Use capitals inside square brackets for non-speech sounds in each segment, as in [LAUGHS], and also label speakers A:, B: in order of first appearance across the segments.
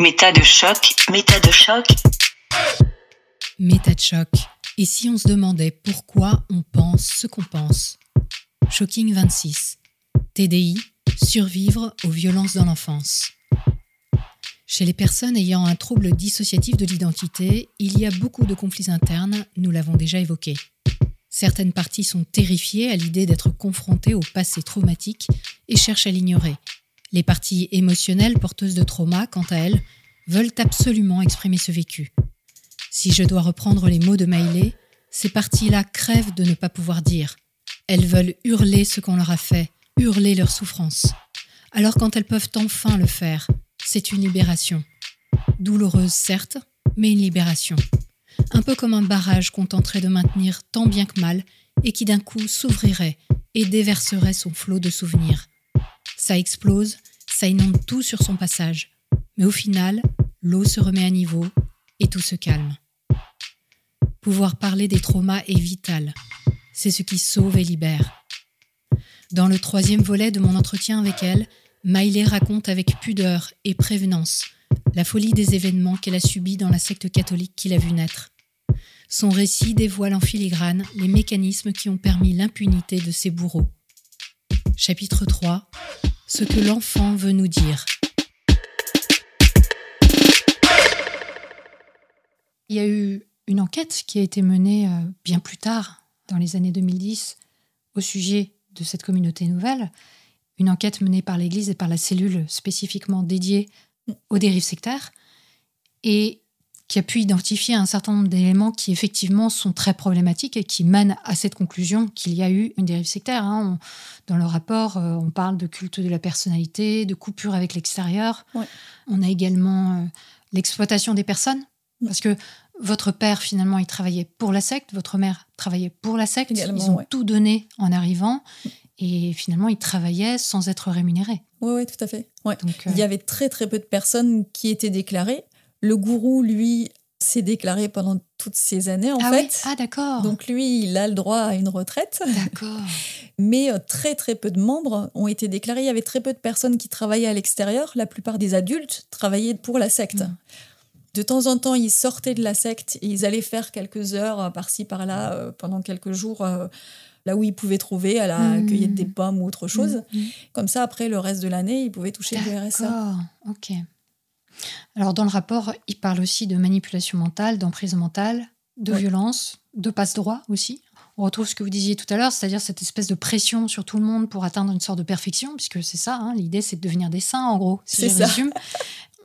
A: Méta de choc, méta de choc.
B: Méta de choc. Et si on se demandait pourquoi on pense ce qu'on pense? Shocking 26. TDI, survivre aux violences dans l'enfance. Chez les personnes ayant un trouble dissociatif de l'identité, il y a beaucoup de conflits internes, nous l'avons déjà évoqué. Certaines parties sont terrifiées à l'idée d'être confrontées au passé traumatique et cherchent à l'ignorer. Les parties émotionnelles porteuses de trauma, quant à elles, veulent absolument exprimer ce vécu. Si je dois reprendre les mots de Maïlé, ces parties-là crèvent de ne pas pouvoir dire. Elles veulent hurler ce qu'on leur a fait, hurler leur souffrance. Alors quand elles peuvent enfin le faire, c'est une libération. Douloureuse certes, mais une libération. Un peu comme un barrage qu'on tenterait de maintenir tant bien que mal et qui d'un coup s'ouvrirait et déverserait son flot de souvenirs. Ça explose, ça inonde tout sur son passage. Mais au final, l'eau se remet à niveau et tout se calme. Pouvoir parler des traumas est vital. C'est ce qui sauve et libère. Dans le troisième volet de mon entretien avec elle, Maïlé raconte avec pudeur et prévenance la folie des événements qu'elle a subis dans la secte catholique qu'il a vu naître. Son récit dévoile en filigrane les mécanismes qui ont permis l'impunité de ses bourreaux. Chapitre 3 Ce que l'enfant veut nous dire. Il y a eu une enquête qui a été menée euh, bien plus tard, dans les années 2010, au sujet de cette communauté nouvelle. Une enquête menée par l'Église et par la cellule spécifiquement dédiée aux dérives sectaires. Et qui a pu identifier un certain nombre d'éléments qui effectivement sont très problématiques et qui mènent à cette conclusion qu'il y a eu une dérive sectaire. Hein. dans le rapport, euh, on parle de culte de la personnalité, de coupure avec l'extérieur. On a également euh, l'exploitation des personnes, mm. parce que votre père, finalement, il travaillait pour la secte, votre mère travaillait pour la secte. ils ont tout donné en arrivant. Mm. Et finalement, ils travaillaient sans être rémunérés.
C: Oui, oui, tout à fait. Ouais. Donc, Il y euh, avait très, très peu de personnes qui étaient déclarées. Le gourou, lui, s'est déclaré pendant toutes ces années, en
B: ah
C: fait.
B: Ah, d'accord.
C: Donc, lui, il a le droit à une retraite.
B: D'accord. [LAUGHS]
C: Mais euh, très, très peu de membres ont été déclarés. Il y avait très peu de personnes qui travaillaient à l'extérieur. La plupart des adultes travaillaient pour la secte. Mm. De temps en temps, ils sortaient de la secte et ils allaient faire quelques heures euh, par-ci, par-là, euh, pendant quelques jours, là où ils pouvaient trouver, à la mm. cueillette des pommes ou autre chose. Mm. Comme ça, après, le reste de l'année, ils pouvaient toucher le RSA.
B: D'accord, ok. Alors dans le rapport, il parle aussi de manipulation mentale, d'emprise mentale, de violence, de passe-droit aussi. On retrouve ce que vous disiez tout à l'heure, c'est-à-dire cette espèce de pression sur tout le monde pour atteindre une sorte de perfection, puisque c'est ça, hein, l'idée c'est de devenir des saints en gros, si je résume.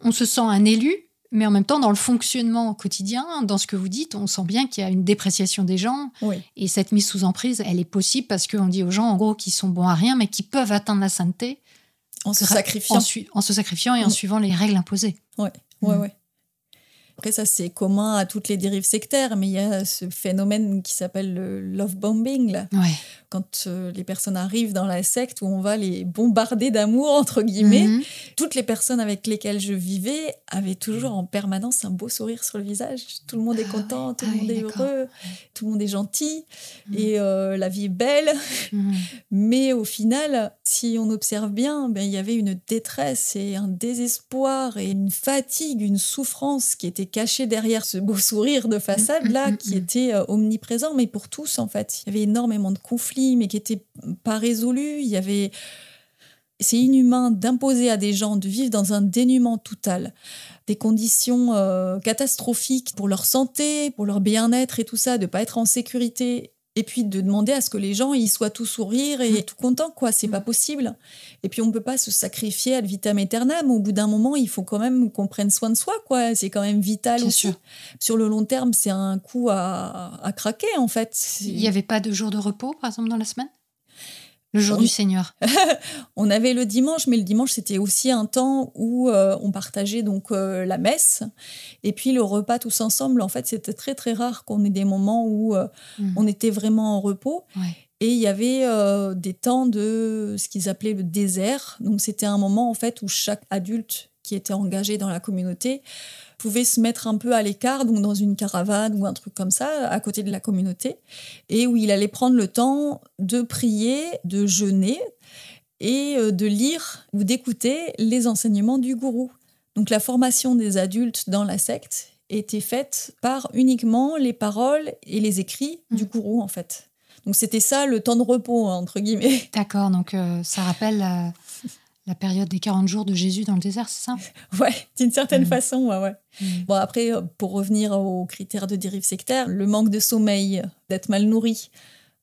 B: On se sent un élu, mais en même temps, dans le fonctionnement quotidien, dans ce que vous dites, on sent bien qu'il y a une dépréciation des gens. Et cette mise sous emprise, elle est possible parce qu'on dit aux gens, en gros, qui sont bons à rien, mais qui peuvent atteindre la sainteté
C: en se sacrifiant.
B: En, se sacrifiant et en suivant les règles imposées.
C: Ouais, ouais, ouais. Après, ça, c'est commun à toutes les dérives sectaires, mais il y a ce phénomène qui s'appelle le love bombing. Là.
B: Ouais
C: quand euh, les personnes arrivent dans la secte où on va les bombarder d'amour, entre guillemets, mhm. toutes les personnes avec lesquelles je vivais avaient toujours en permanence un beau sourire sur le visage. Tout le monde est ah content, tout le ah monde est heureux, tout le monde est gentil mhm. et euh, la vie est belle. Mhm. Mais au final, si on observe bien, ben, il y avait une détresse et un désespoir et une fatigue, une souffrance qui était cachée derrière ce beau sourire de façade-là, qui était euh, omniprésent, mais pour tous en fait. Il y avait énormément de conflits mais qui n'étaient pas résolus. Il y avait. C'est inhumain d'imposer à des gens de vivre dans un dénuement total, des conditions euh, catastrophiques pour leur santé, pour leur bien-être et tout ça, de pas être en sécurité et puis de demander à ce que les gens ils soient tout sourire et mm. tout contents quoi. C'est pas mm. possible. Et puis on peut pas se sacrifier à vitam aeternam. Au bout d'un moment il faut quand même qu'on prenne soin de soi quoi. C'est quand même vital aussi. sur le long terme c'est un coup à, à craquer en fait.
B: Il n'y avait pas de jour de repos par exemple dans la semaine? Le jour du Seigneur. [LAUGHS]
C: on avait le dimanche, mais le dimanche c'était aussi un temps où euh, on partageait donc euh, la messe et puis le repas tous ensemble. En fait, c'était très très rare qu'on ait des moments où euh, mmh. on était vraiment en repos. Et il y avait des temps de ce qu'ils appelaient le désert. Donc c'était un moment en fait où chaque adulte qui était engagé dans la communauté pouvait se mettre un peu à l'écart, donc dans une caravane ou un truc comme ça, à côté de la communauté, et où il allait prendre le temps de prier, de jeûner et euh, de lire ou d'écouter les enseignements du gourou. Donc la formation des adultes dans la secte était faite par uniquement les paroles et les écrits du gourou en fait. Donc c'était ça le temps de repos entre guillemets.
B: D'accord, donc euh, ça rappelle la, la, période des 40 jours de Jésus dans le désert, c'est ça? [LAUGHS]
C: Ouais, d'une certaine façon, ouais, ouais. Bon après, pour revenir aux critères de dérive sectaire, le manque de sommeil, d'être mal nourri,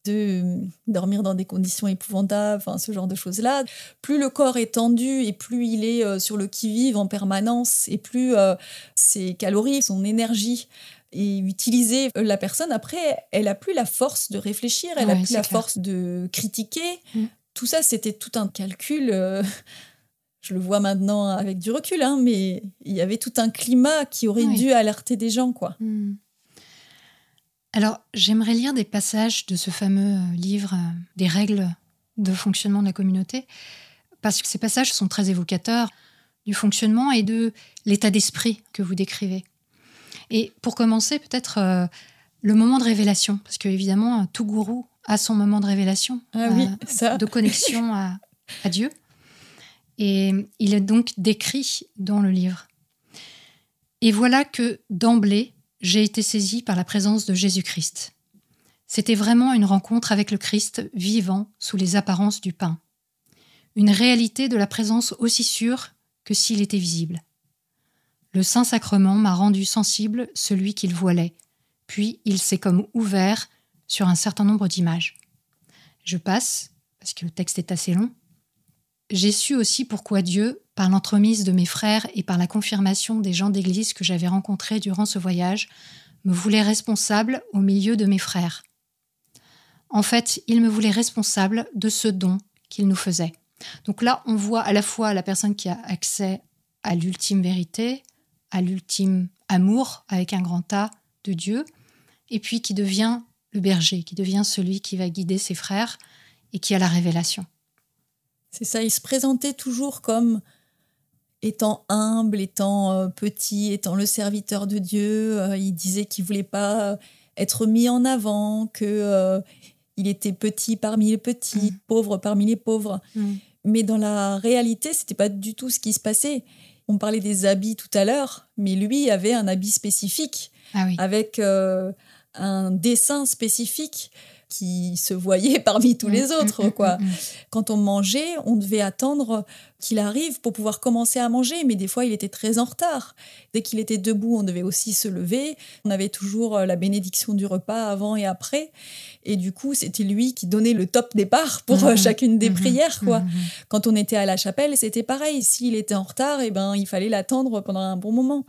C: de euh, dormir dans des conditions épouvantables, enfin, ce genre de choses-là. Plus le corps est tendu et plus il est euh, sur le qui-vive en permanence et plus euh, ses calories, son énergie est utilisée, la personne, après, elle a plus la force de réfléchir, elle a plus la force de critiquer. Mm. Tout ça, c'était tout un calcul. [LAUGHS] je le vois maintenant avec du recul, hein, mais il y avait tout un climat qui aurait dû alerter des gens, quoi.
B: Mm. Alors, j'aimerais lire des passages de ce fameux euh, livre euh, des règles de fonctionnement de la communauté, parce que ces passages sont très évocateurs du fonctionnement et de l'état d'esprit que vous décrivez. Et pour commencer, peut-être euh, le moment de révélation, parce que évidemment, tout gourou a son moment de révélation,
C: ah
B: de connexion à, à Dieu. Et il est donc décrit dans le livre. Et voilà que d'emblée, j'ai été saisie par la présence de Jésus-Christ. C'était vraiment une rencontre avec le Christ vivant sous les apparences du pain. Une réalité de la présence aussi sûre que s'il était visible. Le Saint-Sacrement m'a rendu sensible celui qu'il voilait, puis il s'est comme ouvert sur un certain nombre d'images. Je passe, parce que le texte est assez long. J'ai su aussi pourquoi Dieu, par l'entremise de mes frères et par la confirmation des gens d'église que j'avais rencontrés durant ce voyage, me voulait responsable au milieu de mes frères. En fait, il me voulait responsable de ce don qu'il nous faisait. Donc là, on voit à la fois la personne qui a accès à l'ultime vérité, à l'ultime amour avec un grand A de Dieu, et puis qui devient le berger, qui devient celui qui va guider ses frères et qui a la révélation.
C: C'est ça, il se présentait toujours comme étant humble, étant euh, petit, étant le serviteur de Dieu. Euh, il disait qu'il voulait pas être mis en avant, que euh, il était petit parmi les petits, mm. pauvre parmi les pauvres. Mm. Mais dans la réalité, c'était pas du tout ce qui se passait. On parlait des habits tout à l'heure, mais lui avait un habit spécifique,
B: ah
C: avec un dessin spécifique qui se voyait [LAUGHS] parmi tous les mm, autres. Mm, quoi. Mm, Quand on mangeait, on devait attendre qu'il arrive pour pouvoir commencer à manger, mais des fois, il était très en retard. Dès qu'il était debout, on devait aussi se lever. On avait toujours euh, la bénédiction du repas avant et après. Et du coup, c'était lui qui donnait le top départ pour euh, chacune des prières. quoi. Quand on était à la chapelle, c'était pareil. S'il était en retard, et eh ben, il fallait l'attendre pendant un bon moment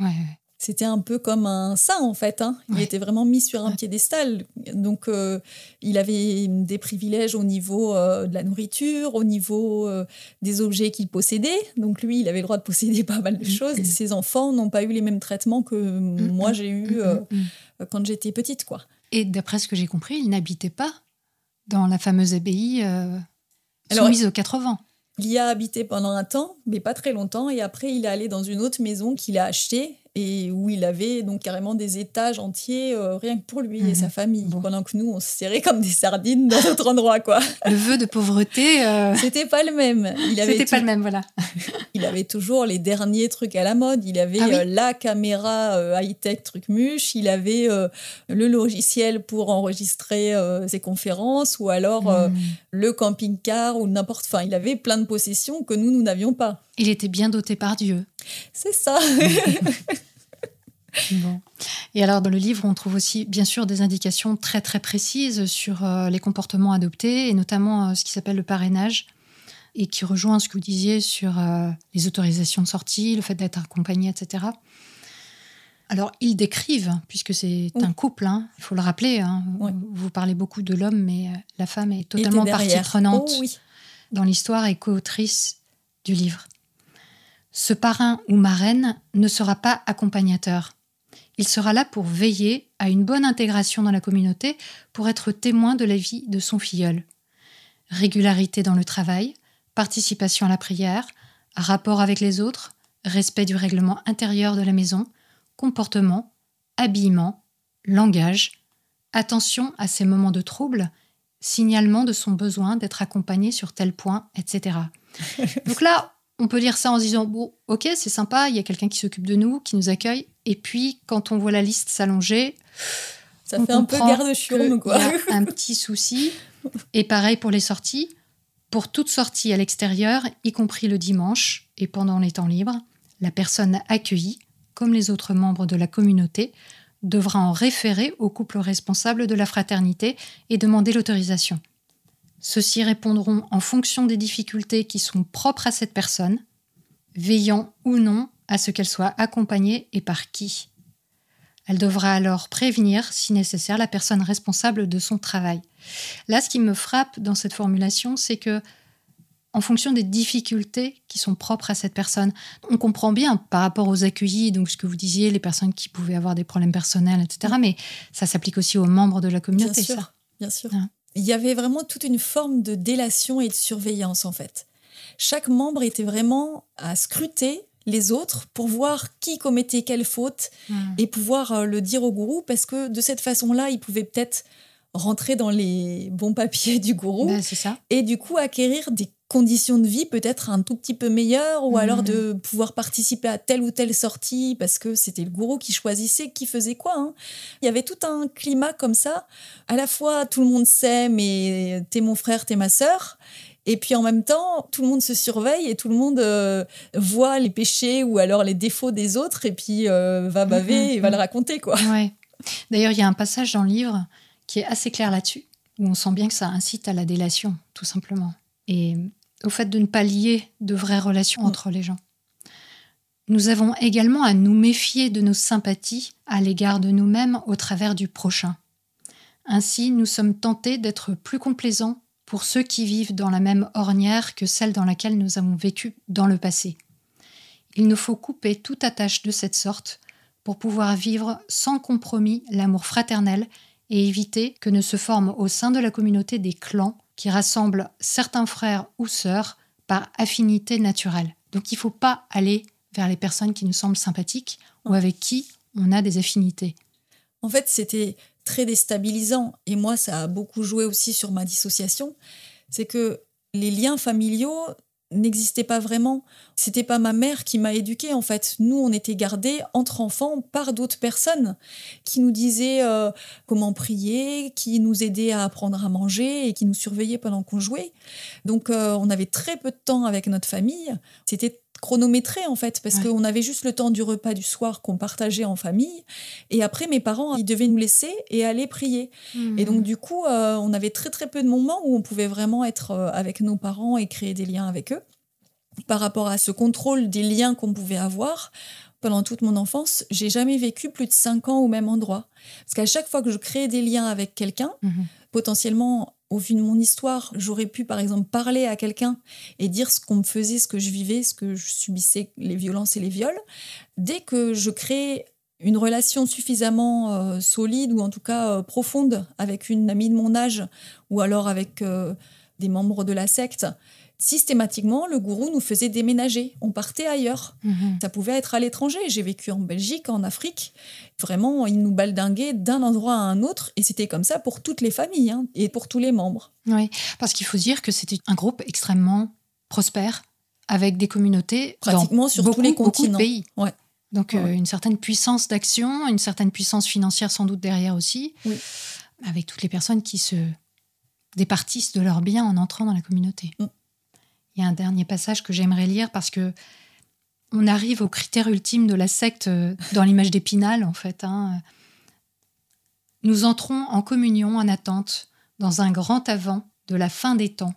C: c'était un peu comme un saint en fait. Hein. Il était vraiment mis sur un piédestal. Donc euh, il avait des privilèges au niveau euh, de la nourriture, au niveau euh, des objets qu'il possédait. Donc lui, il avait le droit de posséder [LAUGHS] pas mal de choses. Ses enfants n'ont pas eu les mêmes traitements que mm, moi mm, j'ai eu mm, quand j'étais petite. quoi.
B: Et d'après ce que j'ai compris, il n'habitait pas dans la fameuse abbaye soumise aux 80.
C: Il y a habité pendant un temps, mais pas très longtemps, et après il est allé dans une autre maison qu'il a achetée et où il avait donc carrément des étages entiers euh, rien que pour lui et sa mhm. famille pendant que nous on se serrait comme des sardines dans notre endroit quoi.
B: Le vœu de pauvreté euh,
C: c'était pas le même.
B: Il avait c'était pas le même voilà. [LAUGHS]
C: Il avait toujours les derniers trucs à la mode. Il avait ah euh, la caméra high tech truc muche. Il avait le logiciel pour enregistrer ses conférences ou alors hmm. le camping-car ou n'importe enfin il avait plein de possessions que nous nous n'avions pas
B: il était bien doté par Dieu
C: c'est ça. [LAUGHS]
B: Et alors, dans le livre, on trouve aussi, bien sûr, des indications très, très précises sur euh, les comportements adoptés, et notamment euh, ce qui s'appelle le parrainage, et qui rejoint ce que vous disiez sur euh, les autorisations de sortie, le fait d'être accompagné, etc. Alors, ils décrivent, puisque c'est un couple, hein, il faut le rappeler, hein, vous parlez beaucoup de l'homme, mais la femme est totalement partie prenante oh dans l'histoire et co-autrice du livre. Ce parrain ou marraine ne sera pas accompagnateur. Il sera là pour veiller à une bonne intégration dans la communauté, pour être témoin de la vie de son filleul. Régularité dans le travail, participation à la prière, rapport avec les autres, respect du règlement intérieur de la maison, comportement, habillement, langage, attention à ses moments de trouble, signalement de son besoin d'être accompagné sur tel point, etc. [LAUGHS] Donc là, on peut lire ça en se disant bon, ok, c'est sympa, il y a quelqu'un qui s'occupe de nous, qui nous accueille. Et puis, quand on voit la liste s'allonger,
C: ça fait un peu garde chion quoi.
B: Il y a [LAUGHS] un petit souci. Et pareil pour les sorties. Pour toute sortie à l'extérieur, y compris le dimanche et pendant les temps libres, la personne accueillie, comme les autres membres de la communauté, devra en référer au couple responsable de la fraternité et demander l'autorisation. Ceux-ci répondront en fonction des difficultés qui sont propres à cette personne, veillant ou non à ce qu'elle soit accompagnée et par qui. Elle devra alors prévenir, si nécessaire, la personne responsable de son travail. Là, ce qui me frappe dans cette formulation, c'est que en fonction des difficultés qui sont propres à cette personne. On comprend bien par rapport aux accueillis, donc ce que vous disiez, les personnes qui pouvaient avoir des problèmes personnels, etc. Mais ça s'applique aussi aux membres de la communauté.
C: Bien sûr,
B: ça.
C: bien sûr. Hein. Il y avait vraiment toute une forme de délation et de surveillance en fait. Chaque membre était vraiment à scruter les autres pour voir qui commettait quelle faute hmm. et pouvoir euh, le dire au gourou parce que de cette façon-là, il pouvait peut-être rentrer dans les bons papiers [LAUGHS] du gourou
B: ben, ça.
C: et du coup acquérir des conditions de vie peut-être un tout petit peu meilleures ou alors de hmm. pouvoir participer à telle ou telle sortie parce que c'était le gourou qui choisissait qui faisait quoi. Hein. Il y avait tout un climat comme ça. À la fois tout le monde sait mais t'es mon frère, t'es ma sœur et puis en même temps, tout le monde se surveille et tout le monde euh, voit les péchés ou alors les défauts des autres et puis euh, va baver mm-hmm. et va le raconter. quoi.
B: Ouais. D'ailleurs, il y a un passage dans le livre qui est assez clair là-dessus, où on sent bien que ça incite à la délation, tout simplement. Et au fait de ne pas lier de vraies relations mm. entre les gens. Nous avons également à nous méfier de nos sympathies à l'égard de nous-mêmes au travers du prochain. Ainsi, nous sommes tentés d'être plus complaisants pour ceux qui vivent dans la même ornière que celle dans laquelle nous avons vécu dans le passé. Il nous faut couper toute attache de cette sorte pour pouvoir vivre sans compromis l'amour fraternel et éviter que ne se forment au sein de la communauté des clans qui rassemblent certains frères ou sœurs par affinité naturelle. Donc il ne faut pas aller vers les personnes qui nous semblent sympathiques ou avec qui on a des affinités.
C: En fait, c'était très déstabilisant, et moi ça a beaucoup joué aussi sur ma dissociation, c'est que les liens familiaux n'existaient pas vraiment. C'était pas ma mère qui m'a éduquée en fait. Nous, on était gardés entre enfants par d'autres personnes qui nous disaient euh, comment prier, qui nous aidaient à apprendre à manger et qui nous surveillaient pendant qu'on jouait. Donc, euh, on avait très peu de temps avec notre famille. C'était chronométré en fait, parce qu'on avait juste le temps du repas du soir qu'on partageait en famille. Et après, mes parents, ils devaient nous laisser et aller prier. Hmm. Et donc, du coup, euh, on avait très très peu de moments où on pouvait vraiment être euh, avec nos parents et créer des liens avec eux. Par rapport à ce contrôle des liens qu'on pouvait avoir, pendant toute mon enfance, j'ai jamais vécu plus de cinq ans au même endroit. Parce qu'à chaque fois que je créais des liens avec quelqu'un, mhm. potentiellement au vu de mon histoire, j'aurais pu par exemple parler à quelqu'un et dire ce qu'on me faisait, ce que je vivais, ce que je subissais, les violences et les viols. Dès que je crée une relation suffisamment euh, solide ou en tout cas euh, profonde avec une amie de mon âge ou alors avec euh, des membres de la secte, systématiquement, le gourou nous faisait déménager. On partait ailleurs. Mhm. Ça pouvait être à l'étranger. J'ai vécu en Belgique, en Afrique. Vraiment, il nous baldinguait d'un endroit à un autre. Et c'était comme ça pour toutes les familles hein, et pour tous les membres.
B: Oui, parce qu'il faut dire que c'était un groupe extrêmement prospère, avec des communautés
C: pratiquement sur tous les continents.
B: de pays. Ouais. Donc euh, une certaine puissance d'action, une certaine puissance financière sans doute derrière aussi, avec toutes les personnes qui se départissent de leurs biens en entrant dans la communauté. Mm. Il y a un dernier passage que j'aimerais lire parce que on arrive au critère ultime de la secte euh, dans l'image d'Épinal, en fait. Hein. Nous entrons en communion en attente dans un grand avant de la fin des temps,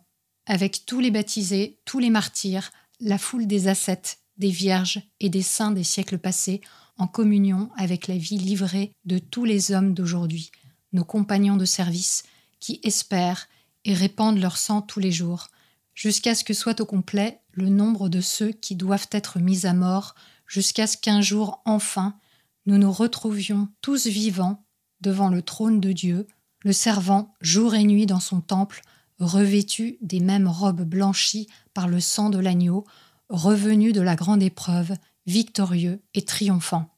B: avec tous les baptisés, tous les martyrs, la foule des ascètes, des vierges et des saints des siècles passés, en communion avec la vie livrée de tous les hommes d'aujourd'hui, nos compagnons de service, qui espèrent et répandent leur sang tous les jours, jusqu'à ce que soit au complet le nombre de ceux qui doivent être mis à mort, jusqu'à ce qu'un jour enfin nous nous retrouvions tous vivants devant le trône de Dieu, le servant jour et nuit dans son temple, revêtu des mêmes robes blanchies par le sang de l'agneau, revenu de la grande épreuve, victorieux et triomphant.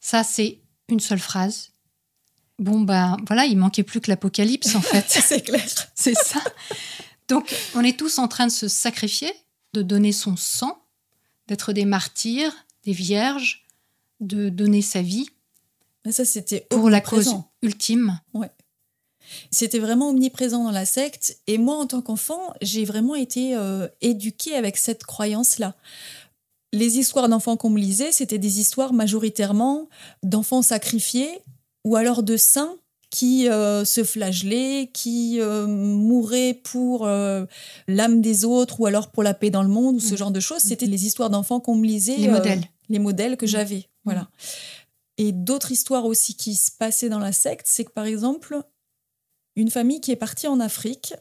B: Ça, c'est une seule phrase. Bon, ben voilà, il manquait plus que l'Apocalypse, en fait. [LAUGHS]
C: c'est clair.
B: c'est ça. Donc, on est tous en train de se sacrifier, de donner son sang d'être des martyrs, des vierges, de donner sa vie.
C: Mais ça, c'était
B: pour la cause ultime.
C: Ouais. C'était vraiment omniprésent dans la secte. Et moi, en tant qu'enfant, j'ai vraiment été euh, éduquée avec cette croyance-là. Les histoires d'enfants qu'on me lisait, c'était des histoires majoritairement d'enfants sacrifiés ou alors de saints qui euh, se flagellaient, qui euh, mouraient pour l'âme des autres ou alors pour la paix dans le monde ou ce mmh. genre de choses. C'était les histoires d'enfants qu'on me lisait.
B: Les modèles.
C: Les modèles que mmh. j'avais. Voilà. Et d'autres histoires aussi qui se passaient dans la secte, c'est que par exemple, une famille qui est partie en Afrique.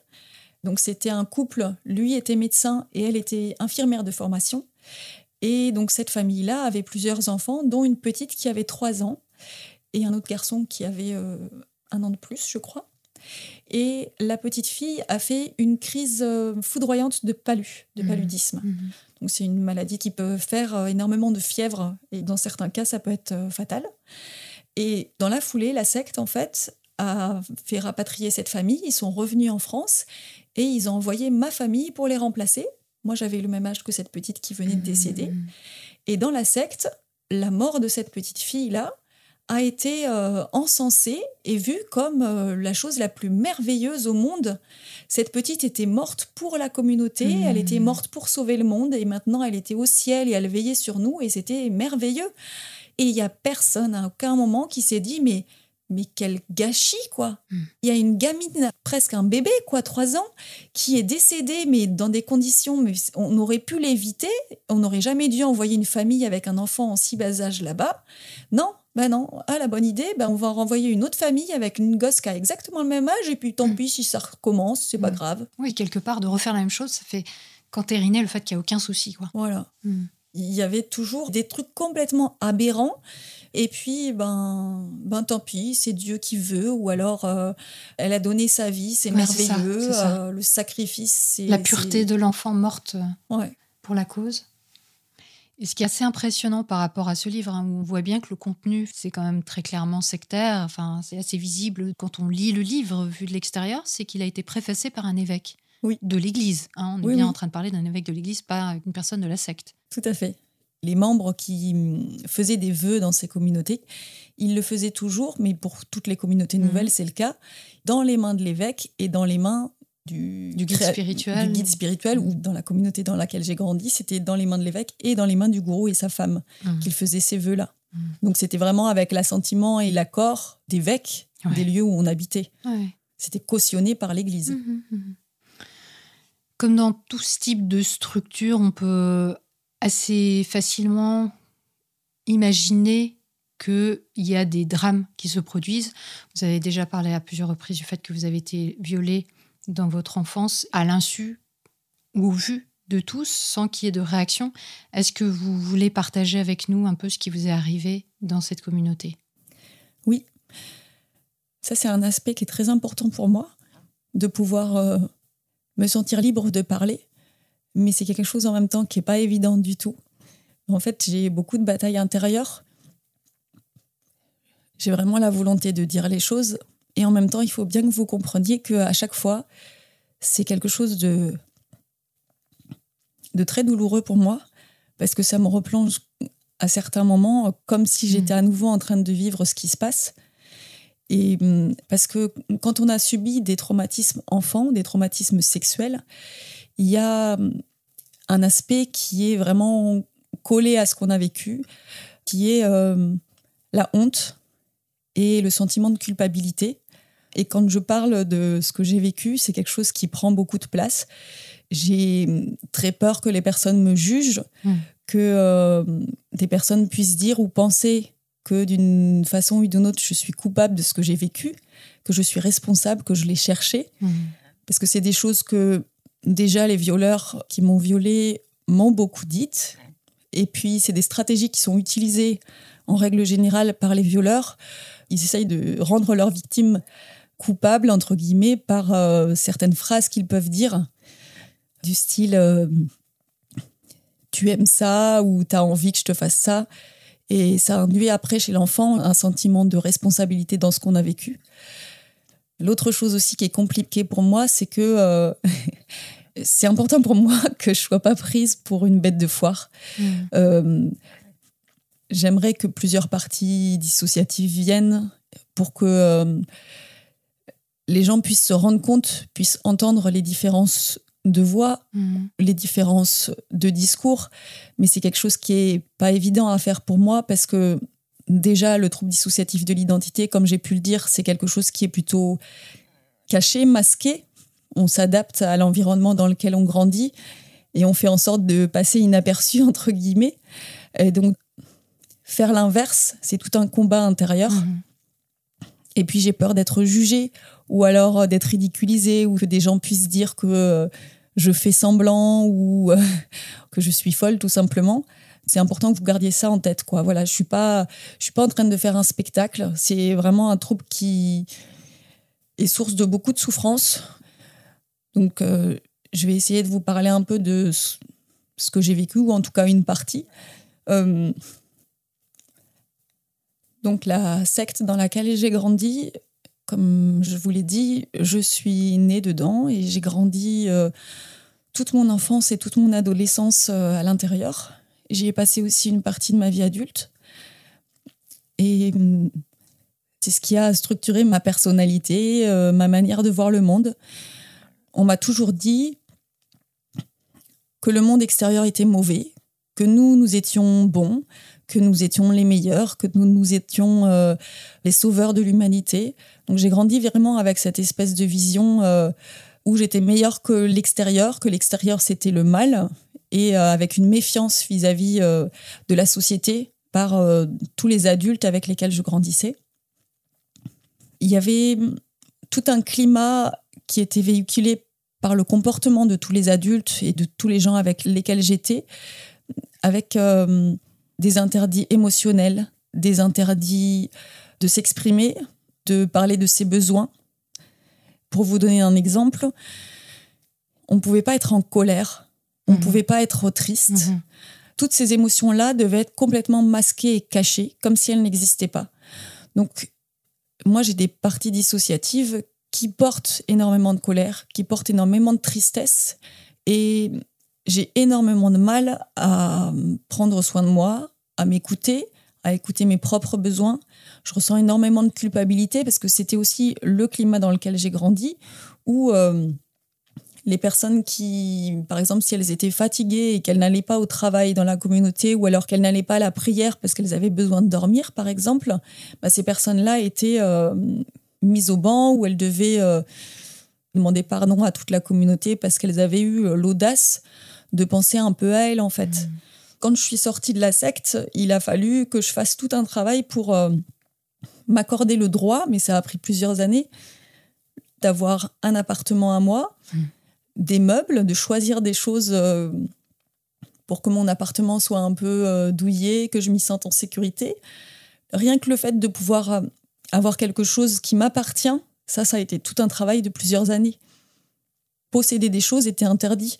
C: Donc c'était un couple, lui était médecin et elle était infirmière de formation. Et donc cette famille-là avait plusieurs enfants, dont une petite qui avait trois ans et un autre garçon qui avait euh, un an de plus, je crois. Et la petite fille a fait une crise euh, foudroyante de palud, de mmh. paludisme. Mmh. Donc c'est une maladie qui peut faire euh, énormément de fièvre et dans certains cas ça peut être fatal. Et dans la foulée, la secte en fait a fait rapatrier cette famille. Ils sont revenus en France et ils ont envoyé ma famille pour les remplacer. Moi, j'avais le même âge que cette petite qui venait de décéder. Mmh. Et dans la secte, la mort de cette petite fille-là a été euh, encensée et vue comme euh, la chose la plus merveilleuse au monde. Cette petite était morte pour la communauté, mmh. elle était morte pour sauver le monde et maintenant elle était au ciel et elle veillait sur nous et c'était merveilleux. Et il y a personne à aucun moment qui s'est dit mais mais quel gâchis, quoi. Hmm. Il y a une gamine, presque un bébé, quoi, trois ans, qui est décédée, mais dans des conditions, mais on aurait pu l'éviter. On n'aurait jamais dû envoyer une famille avec un enfant en si bas âge là-bas. Non, ben non. Ah, la bonne idée, ben on va renvoyer une autre famille avec une gosse qui a exactement le même âge, et puis tant hmm. pis si ça recommence, c'est pas hmm. grave.
B: Oui, quelque part, de refaire la même chose, ça fait qu'entériner le fait qu'il n'y a aucun souci, quoi.
C: Voilà. Il y avait toujours des trucs complètement aberrants et puis, ben, ben tant pis, c'est Dieu qui veut, ou alors euh, elle a donné sa vie, c'est merveilleux, euh, le sacrifice, c'est...
B: La pureté de l'enfant morte pour la cause. Et ce qui est assez impressionnant par rapport à ce livre, hein, où on voit bien que le contenu, c'est quand même très clairement sectaire, enfin, c'est assez visible quand on lit le livre vu de l'extérieur, c'est qu'il a été préfacé par un évêque
C: oui.
B: de l'Église. Hein. on est bien en train de parler d'un évêque de l'Église, pas une personne de la secte.
C: Tout à fait les membres qui hum, faisaient des vœux dans ces communautés, ils le faisaient toujours, mais pour toutes les communautés mhm. nouvelles, c'est le cas, dans les mains de l'évêque et dans les mains du,
B: guide spirituel.
C: Du guide spirituel, ou dans la communauté dans laquelle j'ai grandi, c'était dans les mains de l'évêque et dans les mains du gourou et sa femme mhm. qu'il faisait ces vœux-là. Mhm. Donc c'était vraiment avec l'assentiment et l'accord d'évêques des lieux où on habitait. C'était cautionné par l'Église.
B: Comme dans tout ce type de structure, on peut assez facilement imaginer qu'il y a des drames qui se produisent. Vous avez déjà parlé à plusieurs reprises du fait que vous avez été violé dans votre enfance à l'insu ou au vu de tous sans qu'il y ait de réaction. Est-ce que vous voulez partager avec nous un peu ce qui vous est arrivé dans cette communauté?
C: Oui. Ça, c'est un aspect qui est très important pour moi, de pouvoir euh, me sentir libre de parler mais c'est quelque chose en même temps qui n'est pas évident du tout. En fait, j'ai beaucoup de batailles intérieures. J'ai vraiment la volonté de dire les choses. Et en même temps, il faut bien que vous compreniez qu'à chaque fois, c'est quelque chose de, de très douloureux pour moi, parce que ça me replonge à certains moments comme si mmh. j'étais à nouveau en train de vivre ce qui se passe. Et mmh, parce que quand on a subi des traumatismes enfants, des traumatismes sexuels, il y a hum, un aspect qui est vraiment collé à ce qu'on a vécu, qui est hum, la honte et le sentiment de culpabilité. Et quand je parle de ce que j'ai vécu, c'est quelque chose qui prend beaucoup de place. J'ai très peur que les personnes me jugent, mmh. que des personnes puissent dire ou penser que d'une façon ou d'une autre, je suis coupable de ce que j'ai vécu, que je suis responsable, que je l'ai cherché. Mmh. Parce que c'est des choses que déjà les violeurs qui m'ont violée m'ont beaucoup dites. Et puis, c'est des stratégies qui sont utilisées en règle générale par les violeurs. Ils essayent de rendre leurs victimes coupables, entre guillemets, par euh, certaines phrases qu'ils peuvent dire, du style euh, Tu aimes ça ou tu as envie que je te fasse ça. Et ça induit après chez l'enfant un sentiment de responsabilité dans ce qu'on a vécu. L'autre chose aussi qui est compliquée pour moi, c'est que euh, [LAUGHS] c'est important pour moi [LAUGHS] que je sois pas prise pour une bête de foire.
B: Mmh.
C: Euh, J'aimerais que plusieurs parties dissociatives viennent pour que euh, les gens puissent se rendre compte, puissent entendre les différences de voix,
B: Mmh.
C: les différences de discours. Mais c'est quelque chose qui est pas évident à faire pour moi parce que déjà, le trouble dissociatif de l'identité, comme j'ai pu le dire, c'est quelque chose qui est plutôt caché, masqué. On s'adapte à l'environnement dans lequel on grandit et on fait en sorte de passer inaperçu, [LAUGHS] entre guillemets. Et donc, faire l'inverse, c'est tout un combat intérieur.
B: Mhm.
C: Et puis, j'ai peur d'être jugée ou alors euh, d'être ridiculisée ou que des gens puissent dire que euh, je fais semblant ou euh, [LAUGHS] que je suis folle, tout simplement. C'est important que vous gardiez ça en tête, quoi. Voilà, je suis pas, je suis pas en train de faire un spectacle. C'est vraiment un trouble qui est source de beaucoup de souffrance. Donc, euh, je vais essayer de vous parler un peu de ce ce que j'ai vécu, ou en tout cas une partie. Euh, donc, la secte dans laquelle j'ai grandi, comme je vous l'ai dit, je suis née dedans et j'ai grandi euh, toute mon enfance et toute mon adolescence euh, à l'intérieur. J'y ai passé aussi une partie de ma vie adulte. Et hum, c'est ce qui a structuré ma personnalité, euh, ma manière de voir le monde. On m'a toujours dit que le monde extérieur était mauvais, que nous, nous étions bons, que nous étions les meilleurs, que nous, nous étions euh, les sauveurs de l'humanité. Donc j'ai grandi vraiment avec cette espèce de vision euh, où j'étais meilleure que l'extérieur, que l'extérieur c'était le mal, et euh, avec une méfiance vis-à-vis de la société par tous les adultes avec lesquels je grandissais. Il y avait tout un climat qui était véhiculé par le comportement de tous les adultes et de tous les gens avec lesquels j'étais, avec des interdits émotionnels, des interdits de s'exprimer, de parler de ses besoins. Pour vous donner un exemple, on ne pouvait pas être en colère, on ne
B: Mhm.
C: pouvait pas être triste.
B: Mhm.
C: Toutes ces émotions-là devaient être complètement masquées et cachées, comme si elles n'existaient pas. Donc, moi, j'ai des parties dissociatives qui portent énormément de colère, qui portent énormément de tristesse, et j'ai énormément de mal à prendre soin de moi, à m'écouter, à écouter mes propres besoins. Je ressens énormément de culpabilité parce que c'était aussi le climat dans lequel j'ai grandi, où euh, les personnes qui, par exemple, si elles étaient fatiguées et qu'elles n'allaient pas au travail dans la communauté, ou alors qu'elles n'allaient pas à la prière parce qu'elles avaient besoin de dormir, par exemple, bah, ces personnes-là étaient euh, mises au banc ou elles devaient euh, demander pardon à toute la communauté parce qu'elles avaient eu l'audace de penser un peu à elles, en fait. Quand je suis sortie de la secte, il a fallu que je fasse tout un travail pour euh, m'accorder le droit, mais ça a pris plusieurs années, d'avoir un appartement à moi,
B: Mm.
C: des meubles, de choisir des choses euh, pour que mon appartement soit un peu euh, douillé, que je m'y sente en sécurité. Rien que le fait de pouvoir euh, avoir quelque chose qui m'appartient, ça, ça a été tout un travail de plusieurs années. Posséder des choses était interdit.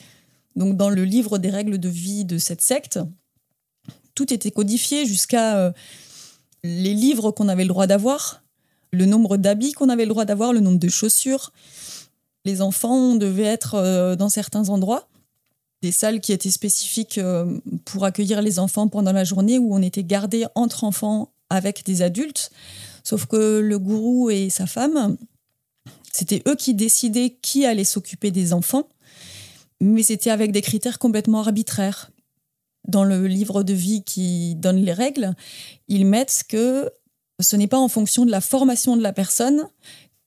C: Donc, dans le livre des règles de vie de cette secte, tout était codifié jusqu'à euh, les livres qu'on avait le droit d'avoir, le nombre d'habits qu'on avait le droit d'avoir, le nombre de chaussures. Les enfants devaient être euh, dans certains endroits, des salles qui étaient spécifiques euh, pour accueillir les enfants pendant la journée où on était gardé entre enfants avec des adultes. Sauf que le gourou et sa femme, c'était eux qui décidaient qui allait s'occuper des enfants, mais c'était avec des critères complètement arbitraires. Dans le livre de vie qui donne les règles, ils mettent que ce n'est pas en fonction de la formation de la personne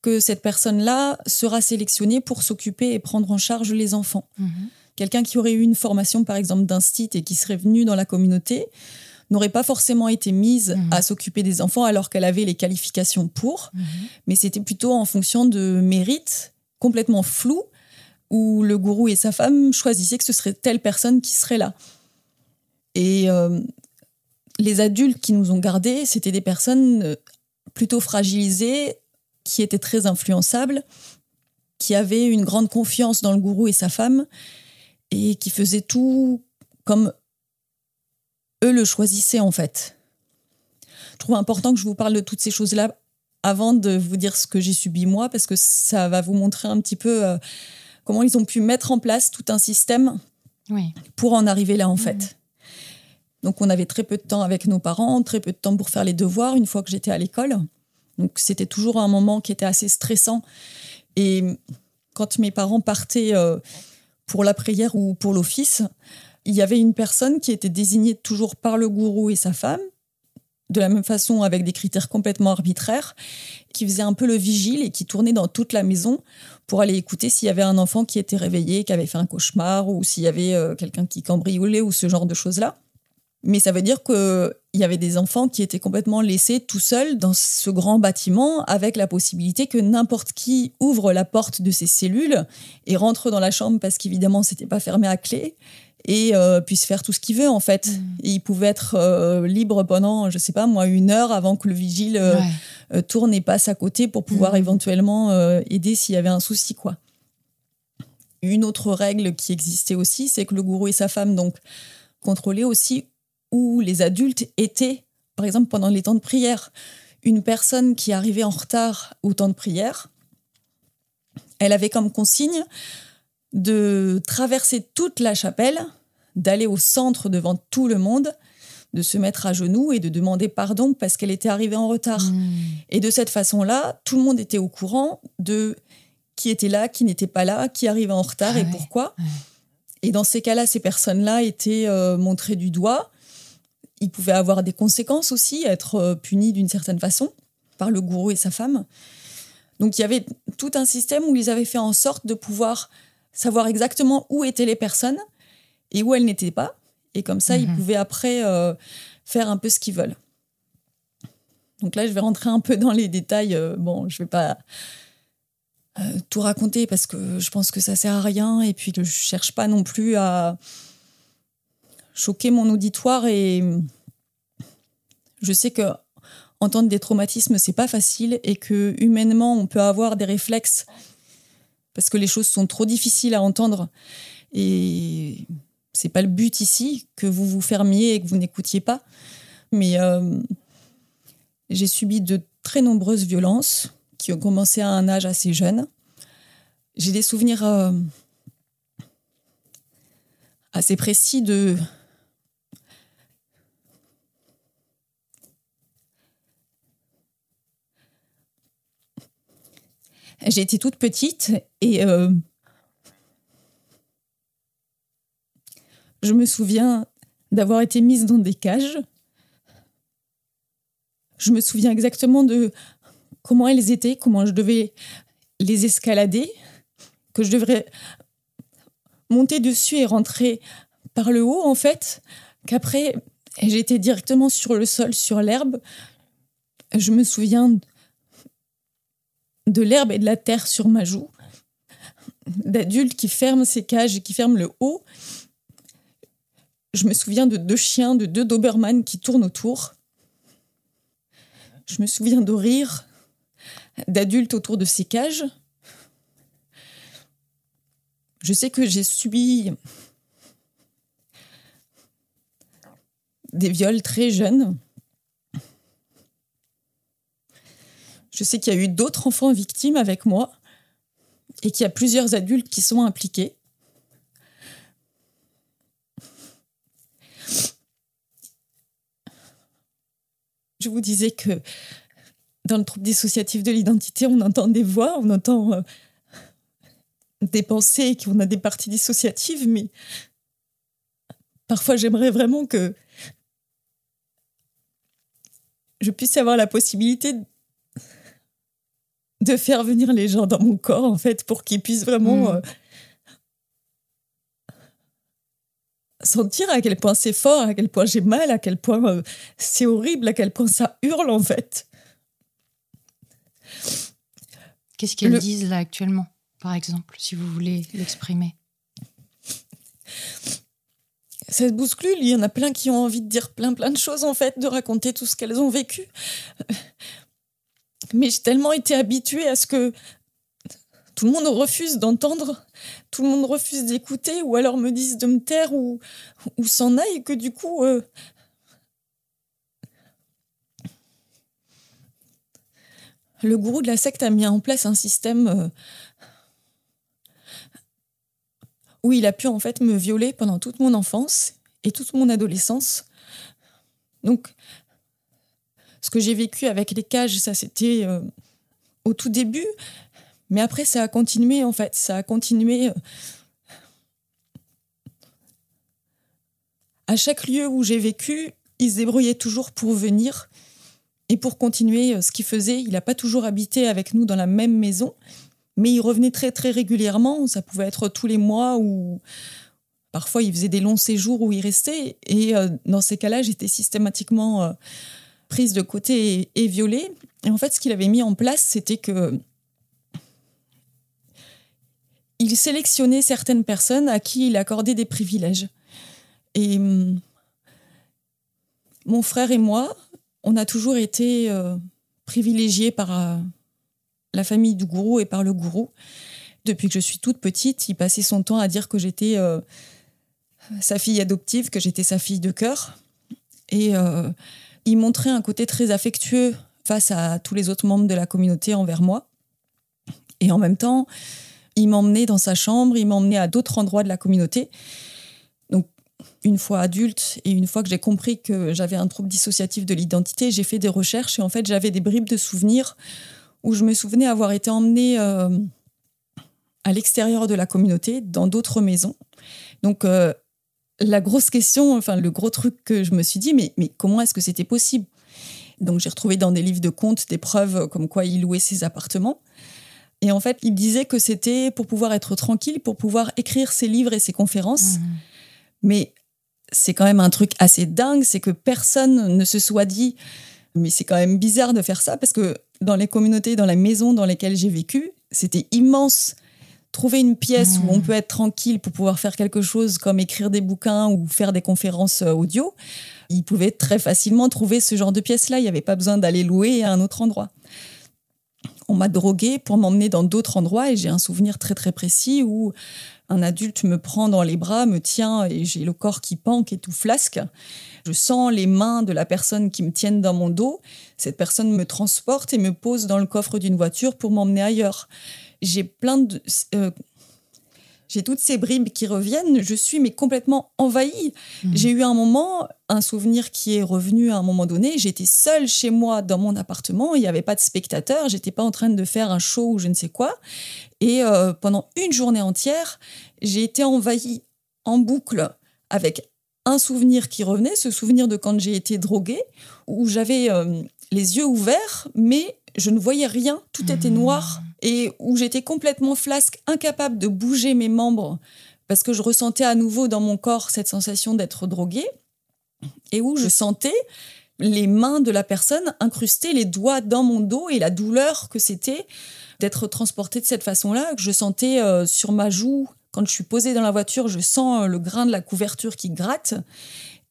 C: que cette personne-là sera sélectionnée pour s'occuper et prendre en charge les enfants.
B: Mhm.
C: Quelqu'un qui aurait eu une formation, par exemple, d'instit et qui serait venu dans la communauté n'aurait pas forcément été mise
B: Mhm.
C: à s'occuper des enfants alors qu'elle avait les qualifications pour,
B: Mhm.
C: mais c'était plutôt en fonction de mérites complètement flous où le gourou et sa femme choisissaient que ce serait telle personne qui serait là. Et euh, les adultes qui nous ont gardés, c'était des personnes euh, plutôt fragilisées, qui étaient très influençables, qui avaient une grande confiance dans le gourou et sa femme, et qui faisaient tout comme eux le choisissaient en fait. Je trouve important que je vous parle de toutes ces choses-là avant de vous dire ce que j'ai subi moi, parce que ça va vous montrer un petit peu euh, comment ils ont pu mettre en place tout un système
B: Oui.
C: pour en arriver là en fait. Donc on avait très peu de temps avec nos parents, très peu de temps pour faire les devoirs une fois que j'étais à l'école. Donc c'était toujours un moment qui était assez stressant. Et quand mes parents partaient euh, pour la prière ou pour l'office, il y avait une personne qui était désignée toujours par le gourou et sa femme, de la même façon avec des critères complètement arbitraires, qui faisait un peu le vigile et qui tournait dans toute la maison pour aller écouter s'il y avait un enfant qui était réveillé, qui avait fait un cauchemar, ou s'il y avait euh, quelqu'un qui cambriolait, ou ce genre de choses-là. Mais ça veut dire qu'il y avait des enfants qui étaient complètement laissés tout seuls dans ce grand bâtiment avec la possibilité que n'importe qui ouvre la porte de ces cellules et rentre dans la chambre parce qu'évidemment, c'était pas fermé à clé et euh, puisse faire tout ce qu'il veut en fait. Et il pouvait être euh, libre pendant, je sais pas moi, une heure avant que le vigile euh,
B: Ouais.
C: tourne et passe à côté pour pouvoir
B: Mhm.
C: éventuellement aider s'il y avait un souci quoi. Une autre règle qui existait aussi, c'est que le gourou et sa femme donc contrôlaient aussi où les adultes étaient, par exemple pendant les temps de prière. Une personne qui arrivait en retard au temps de prière, elle avait comme consigne de traverser toute la chapelle, d'aller au centre devant tout le monde, de se mettre à genoux et de demander pardon parce qu'elle était arrivée en retard.
B: Mmh.
C: Et de cette façon-là, tout le monde était au courant de qui était là, qui n'était pas là, qui arrivait en retard
B: Ah
C: et
B: ouais,
C: pourquoi.
B: ouais.
C: Et dans ces cas-là, ces personnes-là étaient euh, montrées du doigt. Ils pouvaient avoir des conséquences aussi, être euh, punis d'une certaine façon par le gourou et sa femme. Donc il y avait tout un système où ils avaient fait en sorte de pouvoir savoir exactement où étaient les personnes et où elles n'étaient pas. Et comme ça, ils
B: Mhm.
C: pouvaient après euh, faire un peu ce qu'ils veulent. Donc là, je vais rentrer un peu dans les détails. euh, bon, je vais pas euh, tout raconter parce que je pense que ça sert à rien et puis que je cherche pas non plus à choquer mon auditoire et je sais que entendre des traumatismes c'est pas facile et que humainement on peut avoir des réflexes parce que les choses sont trop difficiles à entendre et c'est pas le but ici que vous vous fermiez et que vous n'écoutiez pas mais euh, j'ai subi de très nombreuses violences qui ont commencé à un âge assez jeune. J'ai des souvenirs euh, assez précis de Été toute petite et euh, je me souviens d'avoir été mise dans des cages. Je me souviens exactement de comment elles étaient, comment je devais les escalader, que je devrais monter dessus et rentrer par le haut en fait, qu'après j'étais directement sur le sol, sur l'herbe. Je me souviens de l'herbe et de la terre sur ma joue, d'adultes qui ferment ces cages et qui ferment le haut. Je me souviens de deux chiens, de deux Doberman qui tournent autour. Je me souviens de rire d'adultes autour de ces cages. Je sais que j'ai subi des viols très jeunes. Je sais qu'il y a eu d'autres enfants victimes avec moi et qu'il y a plusieurs adultes qui sont impliqués. Je vous disais que dans le trouble dissociatif de l'identité, on entend des voix, on entend euh, des pensées, qu'on a des parties dissociatives, mais parfois j'aimerais vraiment que je puisse avoir la possibilité de faire venir les gens dans mon corps, en fait, pour qu'ils puissent vraiment
B: Mm.
C: euh, sentir à quel point c'est fort, à quel point j'ai mal, à quel point euh, c'est horrible, à quel point ça hurle, en fait.
B: Qu'est-ce qu'elles
C: Le-
B: disent là actuellement, par exemple, si vous voulez l'exprimer?
C: Ça se bouscule, il y en a plein qui ont envie de dire plein plein de choses en fait, de raconter tout ce qu'elles ont vécu. Mais j'ai tellement été habituée à ce que tout le monde refuse d'entendre, tout le monde refuse d'écouter, ou alors me disent de me taire ou, ou s'en aille, que du coup... euh, Le gourou de la secte a mis en place un système euh, où il a pu en fait me violer pendant toute mon enfance et toute mon adolescence. Donc, ce que j'ai vécu avec les cages, ça c'était euh, au tout début, mais après ça a continué en fait, ça a continué. Euh, à chaque lieu où j'ai vécu, il se débrouillait toujours pour venir et pour continuer euh, ce qu'il faisait. Il n'a pas toujours habité avec nous dans la même maison, mais il revenait très très régulièrement. Ça pouvait être tous les mois ou parfois il faisait des longs séjours où il restait. Et dans ces cas-là, j'étais systématiquement prise de côté et, violée. Et en fait, ce qu'il avait mis en place, c'était que il sélectionnait certaines personnes à qui il accordait des privilèges. Et hum, mon frère et moi, on a toujours été euh, privilégiés par la famille du gourou et par le gourou. Depuis que je suis toute petite, il passait son temps à dire que j'étais euh, sa fille adoptive, que j'étais sa fille de cœur. Et euh, il montrait un côté très affectueux face à tous les autres membres de la communauté envers moi. Et en même temps, il m'emmenait dans sa chambre, il m'emmenait à d'autres endroits de la communauté. Donc, une fois adulte et une fois que j'ai compris que j'avais un trouble dissociatif de l'identité, j'ai fait des recherches et en fait, j'avais des bribes de souvenirs où je me souvenais avoir été emmenée euh, à l'extérieur de la communauté, dans d'autres maisons. Donc, euh, la grosse question, enfin, le gros truc que je me suis dit, mais, mais comment est-ce que c'était possible? Donc, j'ai retrouvé dans des livres de contes des preuves comme quoi il louait ses appartements. Et en fait, il disait que c'était pour pouvoir être tranquille, pour pouvoir écrire ses livres et ses conférences. Mmh. Mais c'est quand même un truc assez dingue, c'est que personne ne se soit dit, mais c'est quand même bizarre de faire ça parce que dans les communautés, dans les maisons dans lesquelles j'ai vécu, c'était immense. Trouver une pièce où on mmh. peut être tranquille pour pouvoir faire quelque chose comme écrire des bouquins ou faire des conférences euh, audio, ils pouvaient très facilement trouver ce genre de pièce-là. Il n'y avait pas besoin d'aller louer à un autre endroit. On m'a drogué pour m'emmener dans d'autres endroits et j'ai un souvenir très très précis où un adulte me prend dans les bras, me tient et j'ai le corps qui pend, qui est tout flasque. Je sens les mains de la personne qui me tiennent dans mon dos. Cette personne me transporte et me pose dans le coffre d'une voiture pour m'emmener ailleurs. J'ai plein de. Euh, j'ai toutes ces bribes qui reviennent, je suis mais complètement envahie. Mmh. J'ai eu un moment, un souvenir qui est revenu à un moment donné, j'étais seule chez moi dans mon appartement, il n'y avait pas de spectateurs, j'étais pas en train de faire un show ou je ne sais quoi. Et euh, pendant une journée entière, j'ai été envahie en boucle avec un souvenir qui revenait, ce souvenir de quand j'ai été droguée, où j'avais euh, les yeux ouverts, mais je ne voyais rien, tout était mmh. noir, et où j'étais complètement flasque, incapable de bouger mes membres, parce que je ressentais à nouveau dans mon corps cette sensation d'être droguée, et où je sentais les mains de la personne incruster les doigts dans mon dos et la douleur que c'était d'être transportée de cette façon-là, que je sentais euh, sur ma joue, quand je suis posée dans la voiture, je sens euh, le grain de la couverture qui gratte.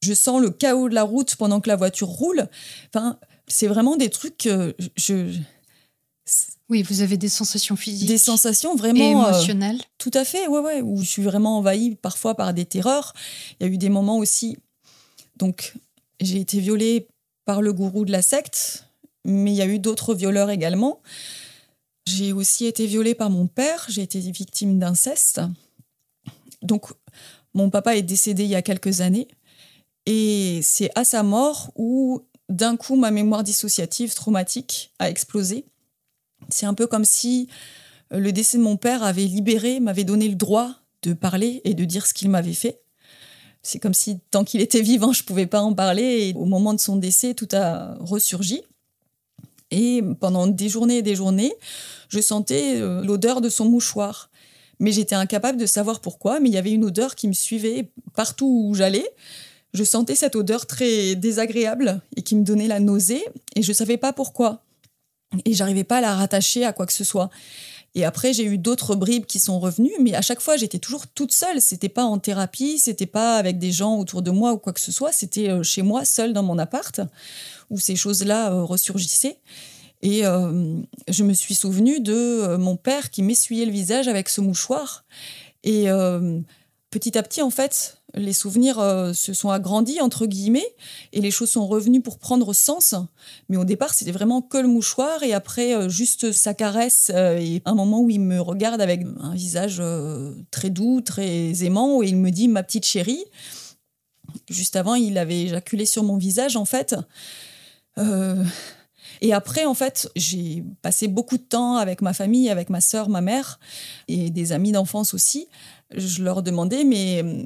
C: Je sens le chaos de la route pendant que la voiture roule. Enfin, c'est vraiment des trucs que je.
B: Oui, vous avez des sensations physiques.
C: Des sensations vraiment.
B: Euh, émotionnelles.
C: tout à fait, ouais, ouais. Où je suis vraiment envahie parfois par des terreurs. Il y a eu des moments aussi. Donc, j'ai été violée par le gourou de la secte, mais il y a eu d'autres violeurs également. J'ai aussi été violée par mon père. J'ai été victime d'inceste. Donc, mon papa est décédé il y a quelques années. Et c'est à sa mort où, d'un coup, ma mémoire dissociative traumatique a explosé. C'est un peu comme si euh, le décès de mon père avait libéré, m'avait donné le droit de parler et de dire ce qu'il m'avait fait. C'est comme si, tant qu'il était vivant, je ne pouvais pas en parler. Au moment de son décès, tout a ressurgi. Et pendant des journées et des journées, je sentais euh, l'odeur de son mouchoir mais j'étais incapable de savoir pourquoi, mais il y avait une odeur qui me suivait partout où j'allais. Je sentais cette odeur très désagréable et qui me donnait la nausée, et je ne savais pas pourquoi. Et j'arrivais pas à la rattacher à quoi que ce soit. Et après, j'ai eu d'autres bribes qui sont revenues, mais à chaque fois, j'étais toujours toute seule. C'était pas en thérapie, c'était pas avec des gens autour de moi ou quoi que ce soit. C'était euh, chez moi, seule dans mon appart, où ces choses-là euh, ressurgissaient. Et euh, je me suis souvenue de mon père qui m'essuyait le visage avec ce mouchoir. Et petit à petit, en fait, les souvenirs euh, se sont agrandis, entre guillemets, et les choses sont revenues pour prendre sens. Mais au départ, c'était vraiment que le mouchoir, et après, euh, juste sa caresse, euh, et un moment où il me regarde avec un visage très doux, très aimant, et il me dit ma petite chérie. Juste avant, il avait éjaculé sur mon visage, en fait. Et après, en fait, j'ai passé beaucoup de temps avec ma famille, avec ma sœur, ma mère, et des amis d'enfance aussi, je leur demandais, mais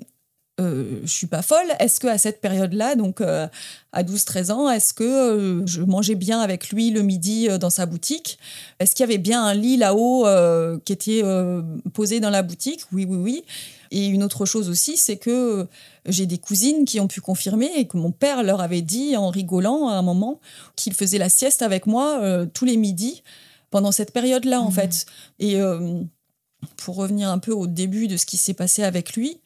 C: euh, je suis pas folle. Est-ce que à cette période-là, donc euh, à 12-13 ans, est-ce que euh, je mangeais bien avec lui le midi dans sa boutique? Est-ce qu'il y avait bien un lit là-haut qui était posé dans la boutique? Oui, oui, oui. Et une autre chose aussi, c'est que j'ai des cousines qui ont pu confirmer et que mon père leur avait dit en rigolant à un moment qu'il faisait la sieste avec moi tous les midis pendant cette période-là, en mmh. fait. Et pour revenir un peu au début de ce qui s'est passé avec lui,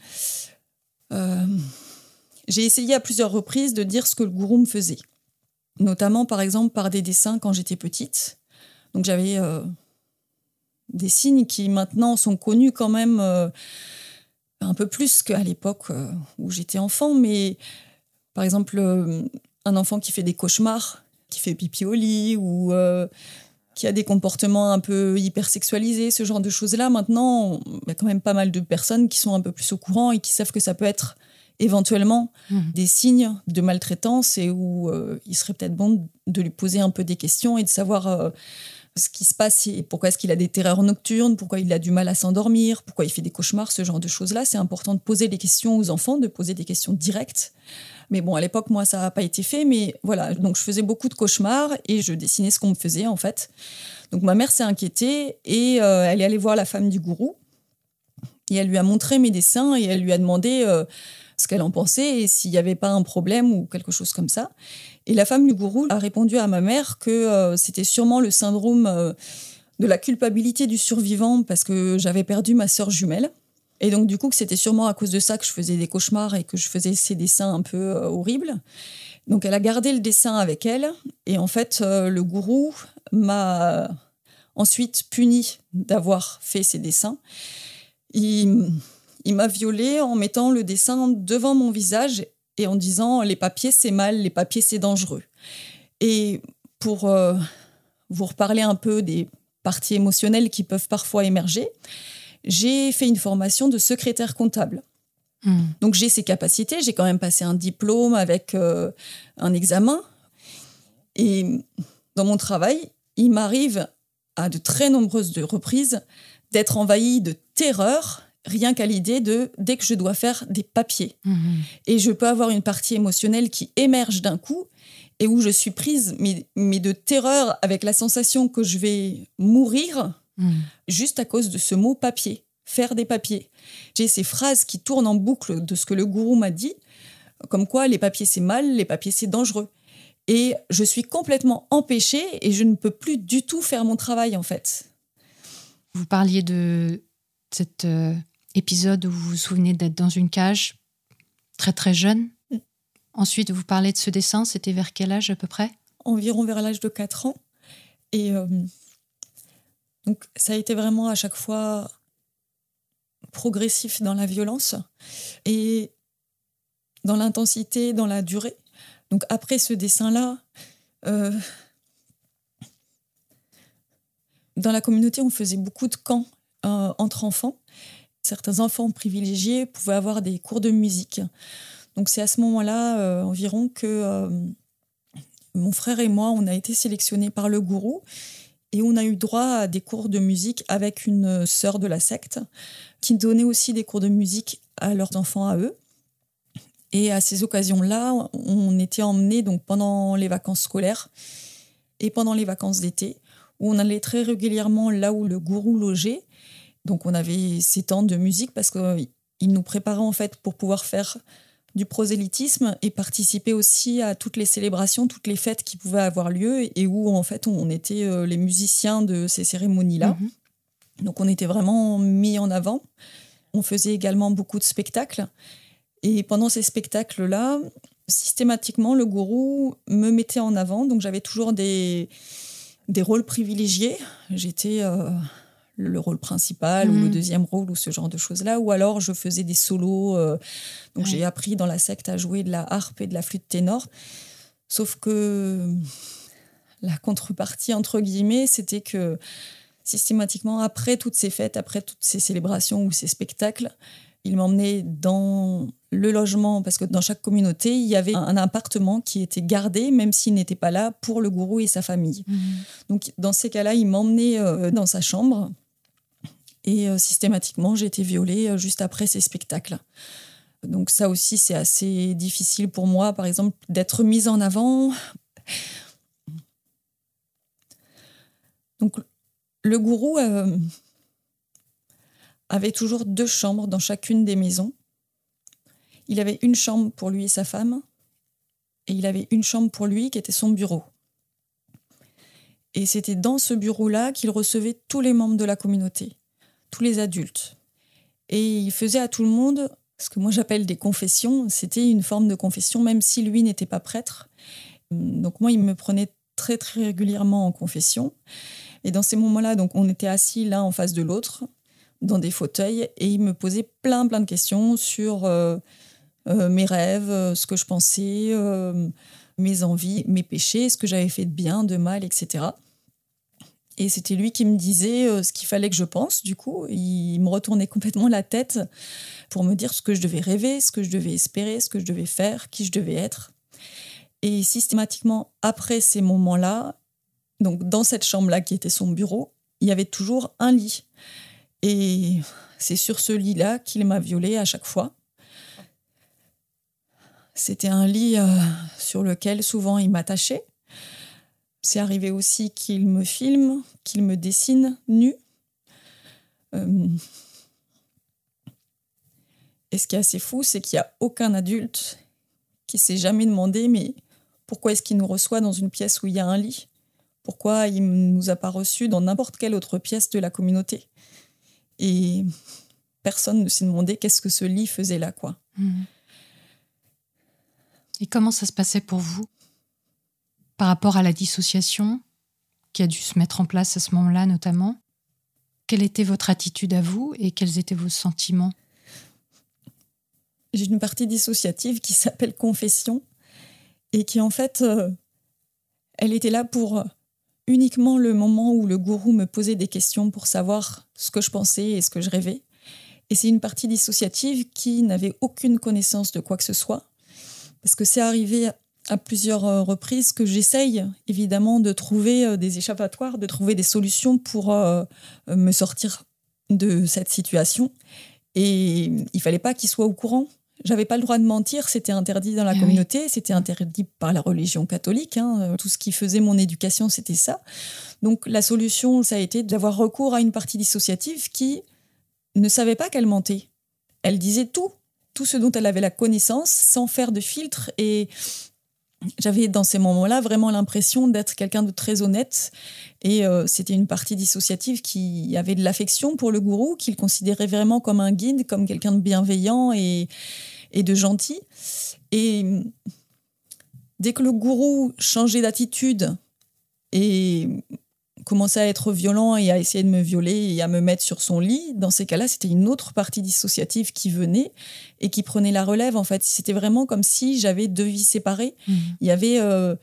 C: euh, j'ai essayé à plusieurs reprises de dire ce que le gourou me faisait. Notamment, par exemple, par des dessins quand j'étais petite. Donc j'avais euh, des signes qui maintenant sont connus quand même euh, un peu plus qu'à l'époque où j'étais enfant. Mais par exemple, un enfant qui fait des cauchemars, qui fait pipi au lit, ou qui a des comportements un peu hypersexualisés, ce genre de choses-là. Maintenant, il y a quand même pas mal de personnes qui sont un peu plus au courant et qui savent que ça peut être éventuellement mmh. des signes de maltraitance et où euh, il serait peut-être bon de lui poser un peu des questions et de savoir euh, ce qui se passe et pourquoi est-ce qu'il a des terreurs nocturnes, pourquoi il a du mal à s'endormir, pourquoi il fait des cauchemars, ce genre de choses-là. C'est important de poser des questions aux enfants, de poser des questions directes mais bon, à l'époque, moi, ça n'a pas été fait. Mais voilà, donc je faisais beaucoup de cauchemars et je dessinais ce qu'on me faisait, en fait. Donc ma mère s'est inquiétée et euh, elle est allée voir la femme du gourou. Et elle lui a montré mes dessins et elle lui a demandé euh, ce qu'elle en pensait et s'il n'y avait pas un problème ou quelque chose comme ça. Et la femme du gourou a répondu à ma mère que euh, c'était sûrement le syndrome de la culpabilité du survivant parce que j'avais perdu ma sœur jumelle. Et donc, du coup, que c'était sûrement à cause de ça que je faisais des cauchemars et que je faisais ces dessins un peu euh, horribles. Donc, elle a gardé le dessin avec elle. Et en fait, euh, le gourou m'a ensuite puni d'avoir fait ces dessins. Il, il m'a violée en mettant le dessin devant mon visage et en disant les papiers c'est mal, les papiers c'est dangereux. Et pour euh, vous reparler un peu des parties émotionnelles qui peuvent parfois émerger, j'ai fait une formation de secrétaire comptable. Hmm. Donc j'ai ces capacités, j'ai quand même passé un diplôme avec euh, un examen. Et dans mon travail, il m'arrive à de très nombreuses reprises d'être envahi de terreur rien qu'à l'idée de dès que je dois faire des papiers. Hmm. Et je peux avoir une partie émotionnelle qui émerge d'un coup et où je suis prise, mais, mais de terreur avec la sensation que je vais mourir Hmm. juste à cause de ce mot papier, faire des papiers. J'ai ces phrases qui tournent en boucle de ce que le gourou m'a dit, comme quoi les papiers c'est mal, les papiers c'est dangereux. Et je suis complètement empêchée et je ne peux plus du tout faire mon travail en fait.
B: Vous parliez de cet euh, épisode où vous vous souvenez d'être dans une cage très très jeune. Hmm. Ensuite, vous parlez de ce dessin, c'était vers quel âge à peu près?
C: Environ vers l'âge de 4 ans. Et euh, donc ça a été vraiment à chaque fois progressif dans la violence et dans l'intensité, dans la durée. Donc après ce dessin-là, euh, dans la communauté, on faisait beaucoup de camps euh, entre enfants. Certains enfants privilégiés pouvaient avoir des cours de musique. Donc c'est à ce moment-là euh, environ que mon frère et moi, on a été sélectionnés par le gourou et on a eu droit à des cours de musique avec une sœur de la secte qui donnait aussi des cours de musique à leurs enfants à eux. Et à ces occasions-là, on était emmenés donc pendant les vacances scolaires et pendant les vacances d'été, où on allait très régulièrement là où le gourou logeait. Donc on avait ces temps de musique parce qu'il nous préparait en fait pour pouvoir faire du prosélytisme et participer aussi à toutes les célébrations, toutes les fêtes qui pouvaient avoir lieu et où en fait on était euh, les musiciens de ces cérémonies-là. Mhm. Donc on était vraiment mis en avant. On faisait également beaucoup de spectacles. Et pendant ces spectacles-là, systématiquement, le gourou me mettait en avant. Donc j'avais toujours des, des rôles privilégiés. J'étais euh, le rôle principal ou le
B: Mhm.
C: deuxième rôle ou ce genre de choses-là. Ou alors je faisais des solos. euh, donc
B: Ouais.
C: j'ai appris dans la secte à jouer de la harpe et de la flûte ténor. Sauf que la contrepartie, entre guillemets, c'était que systématiquement, après toutes ces fêtes, après toutes ces célébrations ou ces spectacles, il m'emmenait dans le logement, parce que dans chaque communauté, il y avait un, un appartement qui était gardé, même s'il n'était pas là, pour le gourou et sa famille.
B: Mhm.
C: Donc, dans ces cas-là, il m'emmenait euh, dans sa chambre et euh, systématiquement, j'ai été violée euh, juste après ces spectacles. Donc, ça aussi, c'est assez difficile pour moi, par exemple, d'être mise en avant. Donc, le gourou euh, avait toujours deux chambres dans chacune des maisons. Il avait une chambre pour lui et sa femme, et il avait une chambre pour lui qui était son bureau. Et c'était dans ce bureau-là qu'il recevait tous les membres de la communauté, tous les adultes. Et il faisait à tout le monde ce que moi j'appelle des confessions. C'était une forme de confession, même si lui n'était pas prêtre. Donc moi, il me prenait très très régulièrement en confession. Et dans ces moments-là, donc on était assis l'un en face de l'autre dans des fauteuils et il me posait plein plein de questions sur euh, euh, mes rêves, euh, ce que je pensais, mes envies, mes péchés, ce que j'avais fait de bien, de mal, etc. Et c'était lui qui me disait euh, ce qu'il fallait que je pense. Du coup, il me retournait complètement la tête pour me dire ce que je devais rêver, ce que je devais espérer, ce que je devais faire, qui je devais être. Et systématiquement, après ces moments-là, donc dans cette chambre-là qui était son bureau, il y avait toujours un lit. Et c'est sur ce lit-là qu'il m'a violée à chaque fois. C'était un lit euh, sur lequel souvent il m'attachait. C'est arrivé aussi qu'il me filme, qu'il me dessine nu. Euh, Et ce qui est assez fou, c'est qu'il n'y a aucun adulte qui s'est jamais demandé mais pourquoi est-ce qu'il nous reçoit dans une pièce où il y a un lit? Pourquoi il ne nous a pas reçus dans n'importe quelle autre pièce de la communauté? Et personne ne s'est demandé qu'est-ce que ce lit faisait là, quoi.
B: Mhm. Et comment ça se passait pour vous? Par rapport à la dissociation qui a dû se mettre en place à ce moment-là notamment Quelle était votre attitude à vous et quels étaient vos sentiments?
C: J'ai une partie dissociative qui s'appelle confession et qui en fait, euh, elle était là pour euh, uniquement le moment où le gourou me posait des questions pour savoir ce que je pensais et ce que je rêvais. Et c'est une partie dissociative qui n'avait aucune connaissance de quoi que ce soit. Parce que c'est arrivé à plusieurs euh, reprises que j'essaye évidemment de trouver euh, des échappatoires, de trouver des solutions pour euh, me sortir de cette situation. Et il fallait pas qu'il soit au courant. J'avais pas le droit de mentir, c'était interdit dans la
B: Ah oui.
C: communauté, c'était interdit par la religion catholique. hein. Tout ce qui faisait mon éducation, c'était ça. Donc la solution, ça a été d'avoir recours à une partie dissociative qui ne savait pas qu'elle mentait. Elle disait tout, tout ce dont elle avait la connaissance, sans faire de filtre. Et j'avais dans ces moments-là vraiment l'impression d'être quelqu'un de très honnête. Et euh, c'était une partie dissociative qui avait de l'affection pour le gourou, qu'il considérait vraiment comme un guide, comme quelqu'un de bienveillant et, de gentil. Et dès que le gourou changeait d'attitude et commençait à être violent et à essayer de me violer et à me mettre sur son lit, dans ces cas-là, c'était une autre partie dissociative qui venait et qui prenait la relève. En fait, c'était vraiment comme si j'avais deux vies séparées. Il y avait euh,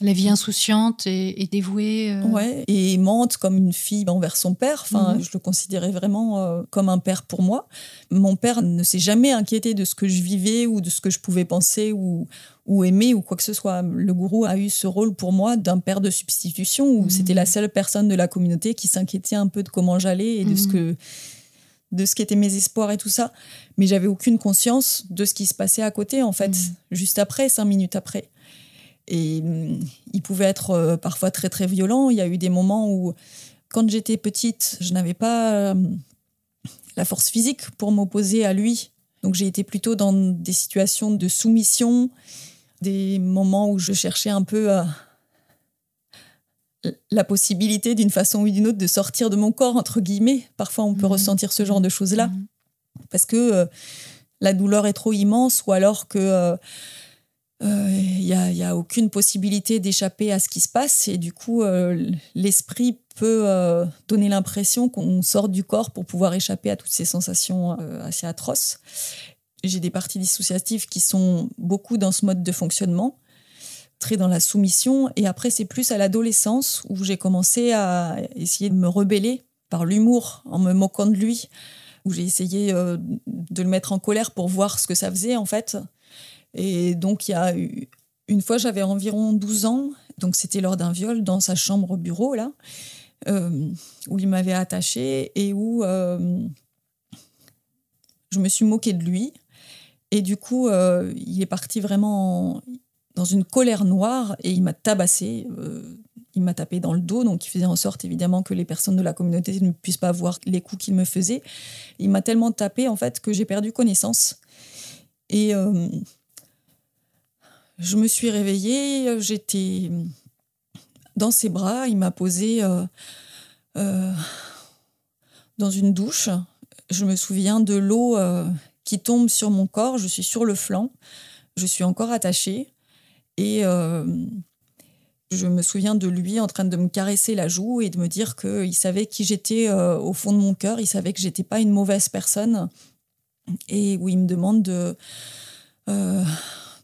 B: La vie insouciante et, et dévouée. euh,
C: Ouais, et mente comme une fille envers son père. Enfin,
B: Mhm.
C: je le considérais vraiment euh, comme un père pour moi. Mon père ne s'est jamais inquiété de ce que je vivais ou de ce que je pouvais penser ou, ou aimer ou quoi que ce soit. Le gourou a eu ce rôle pour moi d'un père de substitution où
B: Mhm.
C: c'était la seule personne de la communauté qui s'inquiétait un peu de comment j'allais et de ce
B: Mhm.
C: que de ce qu'étaient mes espoirs et tout ça. Mais j'avais aucune conscience de ce qui se passait à côté, en fait, juste après, cinq minutes après. Et hum, il pouvait être euh, parfois très très violent. Il y a eu des moments où, quand j'étais petite, je n'avais pas hum, la force physique pour m'opposer à lui. Donc j'ai été plutôt dans des situations de soumission, des moments où je cherchais un peu à- la possibilité d'une façon ou d'une autre de sortir de mon corps, entre guillemets. Parfois on peut
B: Mhm.
C: ressentir ce genre de choses-là
B: Mhm.
C: parce que euh, la douleur est trop immense ou alors que euh, il n'y a, aucune possibilité d'échapper à ce qui se passe et du coup l'esprit peut donner l'impression qu'on sort du corps pour pouvoir échapper à toutes ces sensations assez atroces. J'ai des parties dissociatives qui sont beaucoup dans ce mode de fonctionnement très dans la soumission. Et après, c'est plus à l'adolescence où j'ai commencé à essayer de me rebeller par l'humour, en me moquant de lui, où j'ai essayé euh, de le mettre en colère pour voir ce que ça faisait en fait. Et donc, il y a eu une fois, j'avais environ 12 ans, donc c'était lors d'un viol dans sa chambre bureau, là, euh, où il m'avait attaché et où euh, je me suis moquée de lui. Et du coup, il est parti vraiment dans une colère noire et il m'a tabassé. Euh, il m'a tapé dans le dos, donc il faisait en sorte évidemment que les personnes de la communauté ne puissent pas voir les coups qu'il me faisait. Il m'a tellement tapé en fait que j'ai perdu connaissance. Et euh, je me suis réveillée, j'étais dans ses bras, il m'a posé euh, dans une douche. Je me souviens de l'eau qui tombe sur mon corps, je suis sur le flanc, je suis encore attachée. Et euh, je me souviens de lui en train de me caresser la joue et de me dire qu'il savait qui j'étais euh, au fond de mon cœur, il savait que j'étais pas une mauvaise personne. Et où il me demande de, euh,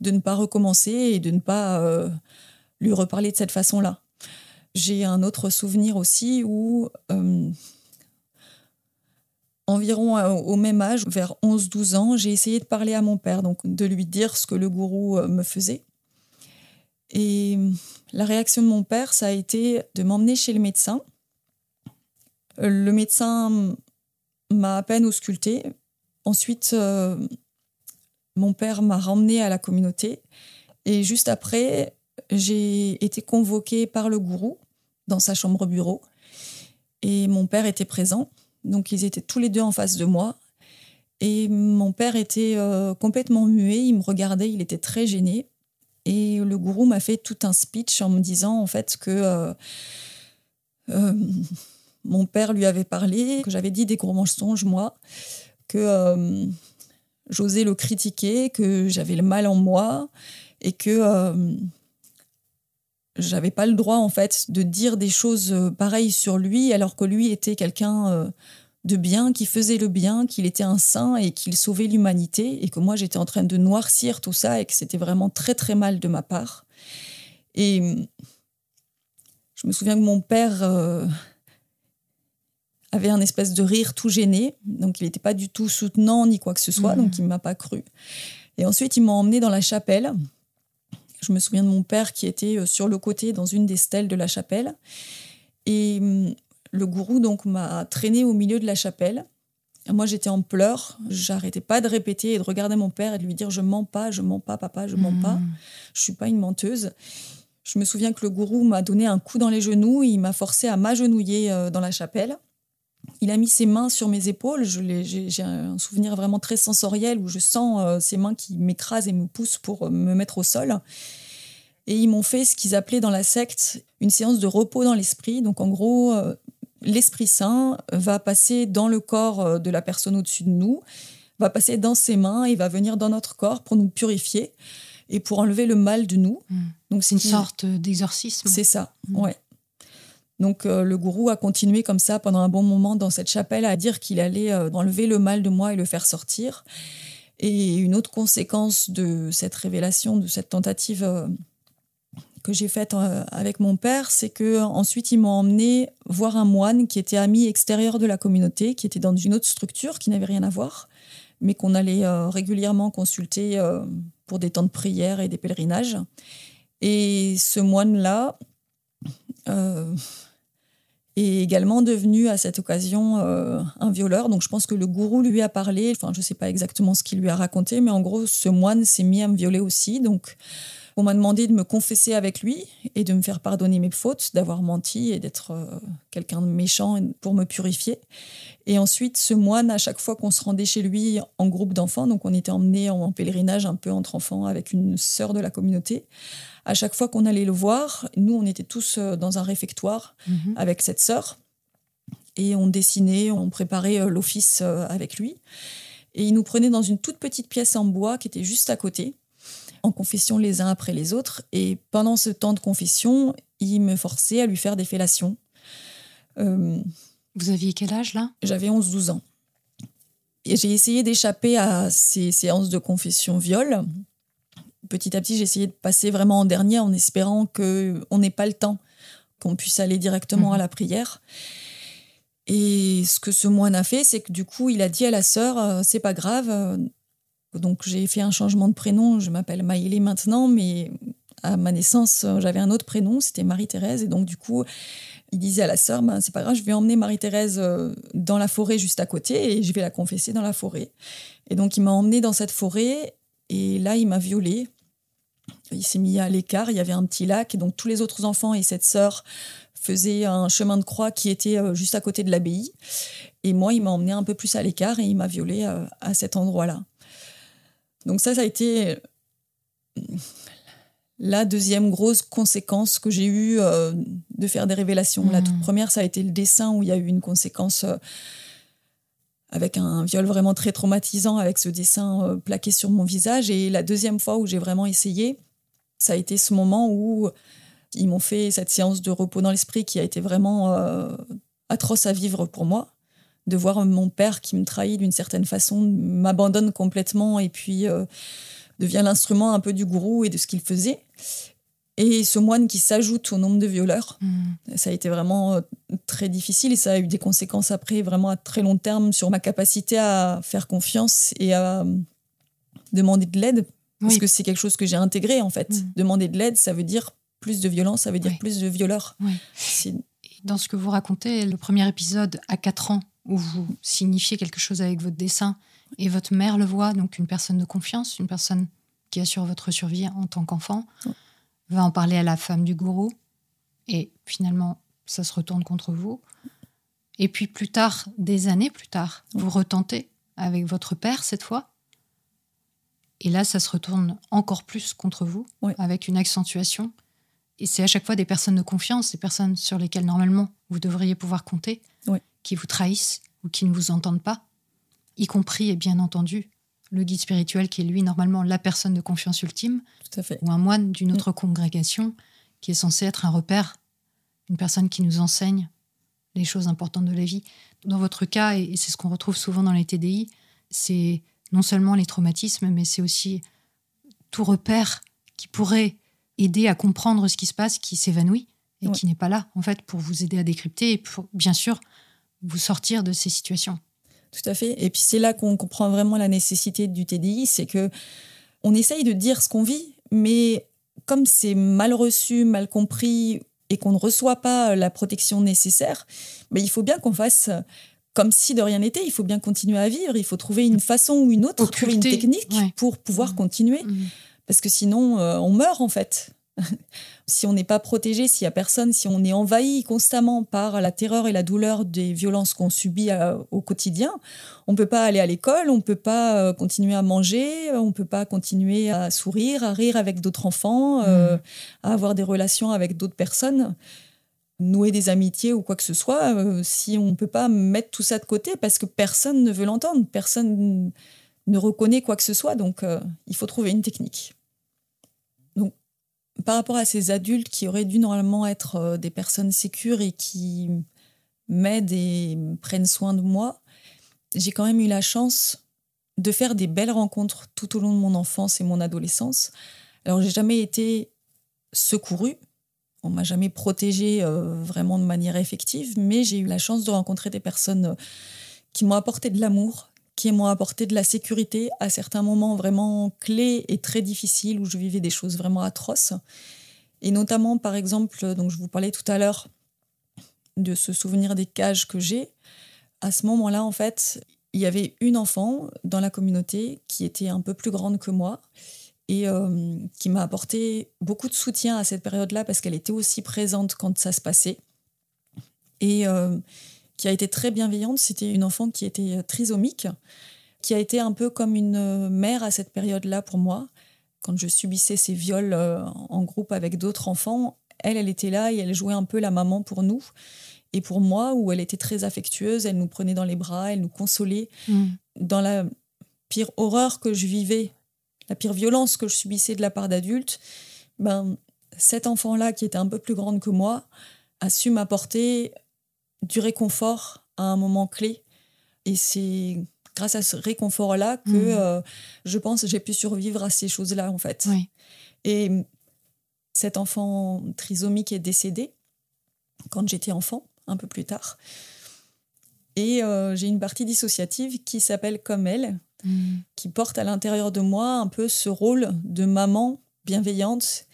C: de ne pas recommencer et de ne pas lui reparler de cette façon-là. J'ai un autre souvenir aussi où environ au même âge, vers 11-12 ans, j'ai essayé de parler à mon père, donc de lui dire ce que le gourou me faisait. Et la réaction de mon père, ça a été de m'emmener chez le médecin. Le médecin m'a à peine ausculté. Ensuite, euh, mon père m'a ramené à la communauté. Et juste après, j'ai été convoquée par le gourou dans sa chambre bureau. Et mon père était présent. Donc, ils étaient tous les deux en face de moi. Et mon père était euh, complètement muet. Il me regardait, il était très gêné. Et le gourou m'a fait tout un speech en me disant en fait que euh, euh, mon père lui avait parlé, que j'avais dit des gros mensonges moi, que j'osais le critiquer, que j'avais le mal en moi et que j'avais pas le droit en fait de dire des choses pareilles sur lui alors que lui était quelqu'un de bien, qui faisait le bien, qu'il était un saint et qu'il sauvait l'humanité, et que moi j'étais en train de noircir tout ça et que c'était vraiment très très mal de ma part. Et je me souviens que mon père euh, avait un espèce de rire tout gêné, donc il n'était pas du tout soutenant ni quoi que ce soit, donc il ne m'a pas cru. Et ensuite, il m'a emmené dans la chapelle. Je me souviens de mon père qui était euh, sur le côté dans une des stèles de la chapelle. Et le gourou donc m'a traîné au milieu de la chapelle. Moi, j'étais en pleurs. J'arrêtais pas de répéter et de regarder mon père et de lui dire Je mens pas, je mens pas, papa, je mens pas. Hmm. Je suis pas une menteuse. Je me souviens que le gourou m'a donné un coup dans les genoux. il m'a forcé à m'agenouiller euh, dans la chapelle. Il a mis ses mains sur mes épaules. J'ai un souvenir vraiment très sensoriel où je sens euh, ses mains qui m'écrasent et me poussent pour euh, me mettre au sol. Et ils m'ont fait ce qu'ils appelaient dans la secte une séance de repos dans l'esprit. Donc en gros, l'Esprit Saint va passer dans le corps euh, de la personne au-dessus de nous, va passer dans ses mains et va venir dans notre corps pour nous purifier et pour enlever le mal de nous.
B: Hmm. Donc c'est une sorte d'exorcisme.
C: C'est ça, hmm. ouais. Donc euh, le gourou a continué comme ça pendant un bon moment dans cette chapelle à dire qu'il allait euh, enlever le mal de moi et le faire sortir. Et une autre conséquence de cette révélation, de cette tentative que j'ai faite euh, avec mon père, c'est que ensuite ils m'ont emmené voir un moine qui était ami extérieur de la communauté, qui était dans une autre structure qui n'avait rien à voir, mais qu'on allait euh, régulièrement consulter euh, pour des temps de prière et des pèlerinages. Et ce moine-là est également devenu à cette occasion un violeur. Donc je pense que le gourou lui a parlé. Enfin, je ne sais pas exactement ce qu'il lui a raconté, mais en gros, ce moine s'est mis à me violer aussi. Donc on m'a demandé de me confesser avec lui et de me faire pardonner mes fautes, d'avoir menti et d'être euh, quelqu'un de méchant pour me purifier. Et ensuite, ce moine, à chaque fois qu'on se rendait chez lui en groupe d'enfants, donc on était emmenés en pèlerinage un peu entre enfants avec une sœur de la communauté, à chaque fois qu'on allait le voir, nous, on était tous euh, dans un réfectoire mhm. avec cette sœur et on dessinait, on préparait euh, l'office avec lui. Et il nous prenait dans une toute petite pièce en bois qui était juste à côté en confession les uns après les autres. Et pendant ce temps de confession, il me forçait à lui faire des fellations.
B: Euh, Vous aviez quel âge là?
C: J'avais 11-12 ans. Et j'ai essayé d'échapper à ces séances de confession viol. Petit à petit, j'ai essayé de passer vraiment en dernier en espérant qu'on n'ait pas le temps, qu'on puisse aller directement à mhm. la prière. Et ce que ce moine a fait, c'est que du coup, il a dit à la sœur, euh, c'est pas grave. Euh, donc j'ai fait un changement de prénom, je m'appelle Maïlé maintenant, mais à ma naissance, euh, j'avais un autre prénom, c'était Marie-Thérèse. Et donc du coup, il disait à la sœur, ben, c'est pas grave, je vais emmener Marie-Thérèse dans la forêt juste à côté et je vais la confesser dans la forêt. Et donc il m'a emmenée dans cette forêt et là, il m'a violée. Il s'est mis à l'écart, il y avait un petit lac, et donc tous les autres enfants et cette sœur faisait un chemin de croix qui était euh, juste à côté de l'abbaye. Et moi, il m'a emmené un peu plus à l'écart et il m'a violée euh, à cet endroit-là. Donc ça, ça a été euh, la deuxième grosse conséquence que j'ai eue de faire des révélations. La toute mmh. première, ça a été le dessin où il y a eu une conséquence avec un viol vraiment très traumatisant avec ce dessin plaqué sur mon visage. Et la deuxième fois où j'ai vraiment essayé, ça a été ce moment où ils m'ont fait cette séance de repos dans l'esprit qui a été vraiment euh, atroce à vivre pour moi. De voir mon père qui me trahit d'une certaine façon, m'abandonne complètement et puis euh, devient l'instrument un peu du gourou et de ce qu'il faisait. Et ce moine qui s'ajoute au nombre de violeurs, mmh. ça a été vraiment euh, très difficile et ça a eu des conséquences après vraiment à très long terme sur ma capacité à faire confiance et à demander de l'aide. Parce que c'est quelque chose que j'ai intégré en fait. Mmh. Demander de l'aide, ça veut dire plus de violence, ça veut dire plus de violeurs.
B: Dans ce que vous racontez, le premier épisode à 4 ans, où vous signifiez quelque chose avec votre dessin, et votre mère le voit, donc une personne de confiance, une personne qui assure votre survie en tant qu'enfant, va en parler à la femme du gourou, et finalement, ça se retourne contre vous. Et puis plus tard, des années plus tard, vous retentez avec votre père cette fois. Et là, ça se retourne encore plus contre vous, avec une accentuation. Et c'est à chaque fois des personnes de confiance, des personnes sur lesquelles normalement vous devriez pouvoir compter, qui vous trahissent ou qui ne vous entendent pas, y compris et bien entendu le guide spirituel qui est lui normalement la personne de confiance ultime, ou un moine d'une autre mm. congrégation qui est censé être un repère, une personne qui nous enseigne les choses importantes de la vie. Dans votre cas, et c'est ce qu'on retrouve souvent dans les TDI, c'est non seulement les traumatismes, mais c'est aussi tout repère qui pourrait aider à comprendre ce qui se passe, qui s'évanouit et qui n'est pas là, en fait, pour vous aider à décrypter et pour, bien sûr, vous sortir de ces situations.
C: Tout à fait. Et puis c'est là qu'on comprend vraiment la nécessité du TDI, c'est que on essaye de dire ce qu'on vit, mais comme c'est mal reçu, mal compris et qu'on ne reçoit pas la protection nécessaire, mais il faut bien qu'on fasse comme si de rien n'était. Il faut bien continuer à vivre. Il faut trouver une façon ou une autre, trouver une technique pour pouvoir mmh. continuer. Mmh. Parce que sinon, euh, on meurt en fait. Si on n'est pas protégé, s'il n'y a personne, si on est envahi constamment par la terreur et la douleur des violences qu'on subit euh, au quotidien, on ne peut pas aller à l'école, on ne peut pas euh, continuer à manger, on ne peut pas continuer à sourire, à rire avec d'autres enfants, mmh. à avoir des relations avec d'autres personnes nouer des amitiés ou quoi que ce soit, si on ne peut pas mettre tout ça de côté parce que personne ne veut l'entendre, personne ne reconnaît quoi que ce soit, donc il faut trouver une technique par rapport à ces adultes qui auraient dû normalement être euh, des personnes sécures et qui m'aident et prennent soin de moi, j'ai quand même eu la chance de faire des belles rencontres tout au long de mon enfance et mon adolescence. Alors, j'ai jamais été secourue, on m'a jamais protégée euh, vraiment de manière effective, mais j'ai eu la chance de rencontrer des personnes euh, qui m'ont apporté de l'amour, qui m'ont apporté de la sécurité à certains moments vraiment clés et très difficiles où je vivais des choses vraiment atroces. Et notamment, par exemple, donc je vous parlais tout à l'heure de ce souvenir des cages que j'ai. À ce moment-là, en fait, il y avait une enfant dans la communauté qui était un peu plus grande que moi et euh, qui m'a apporté beaucoup de soutien à cette période-là parce qu'elle était aussi présente quand ça se passait. Et euh, qui a été très bienveillante. C'était une enfant qui était euh, trisomique, qui a été un peu comme une euh, mère à cette période-là pour moi. Quand je subissais ces viols euh, en groupe avec d'autres enfants, elle, elle était là et elle jouait un peu la maman pour nous. Et pour moi, où elle était très affectueuse, elle nous prenait dans les bras, elle nous consolait. Mm. Dans la pire horreur que je vivais la pire violence que je subissais de la part d'adultes, ben, cet enfant-là, qui était un peu plus grande que moi, a su m'apporter du réconfort à un moment clé. Et c'est grâce à ce réconfort-là que
B: Mhm.
C: euh, je pense j'ai pu survivre à ces choses-là, en fait.
B: Oui.
C: Et cet enfant trisomique est décédé quand j'étais enfant, un peu plus tard. Et euh, j'ai une partie dissociative qui s'appelle comme elle,
B: Mhm.
C: qui porte à l'intérieur de moi un peu ce rôle de maman bienveillante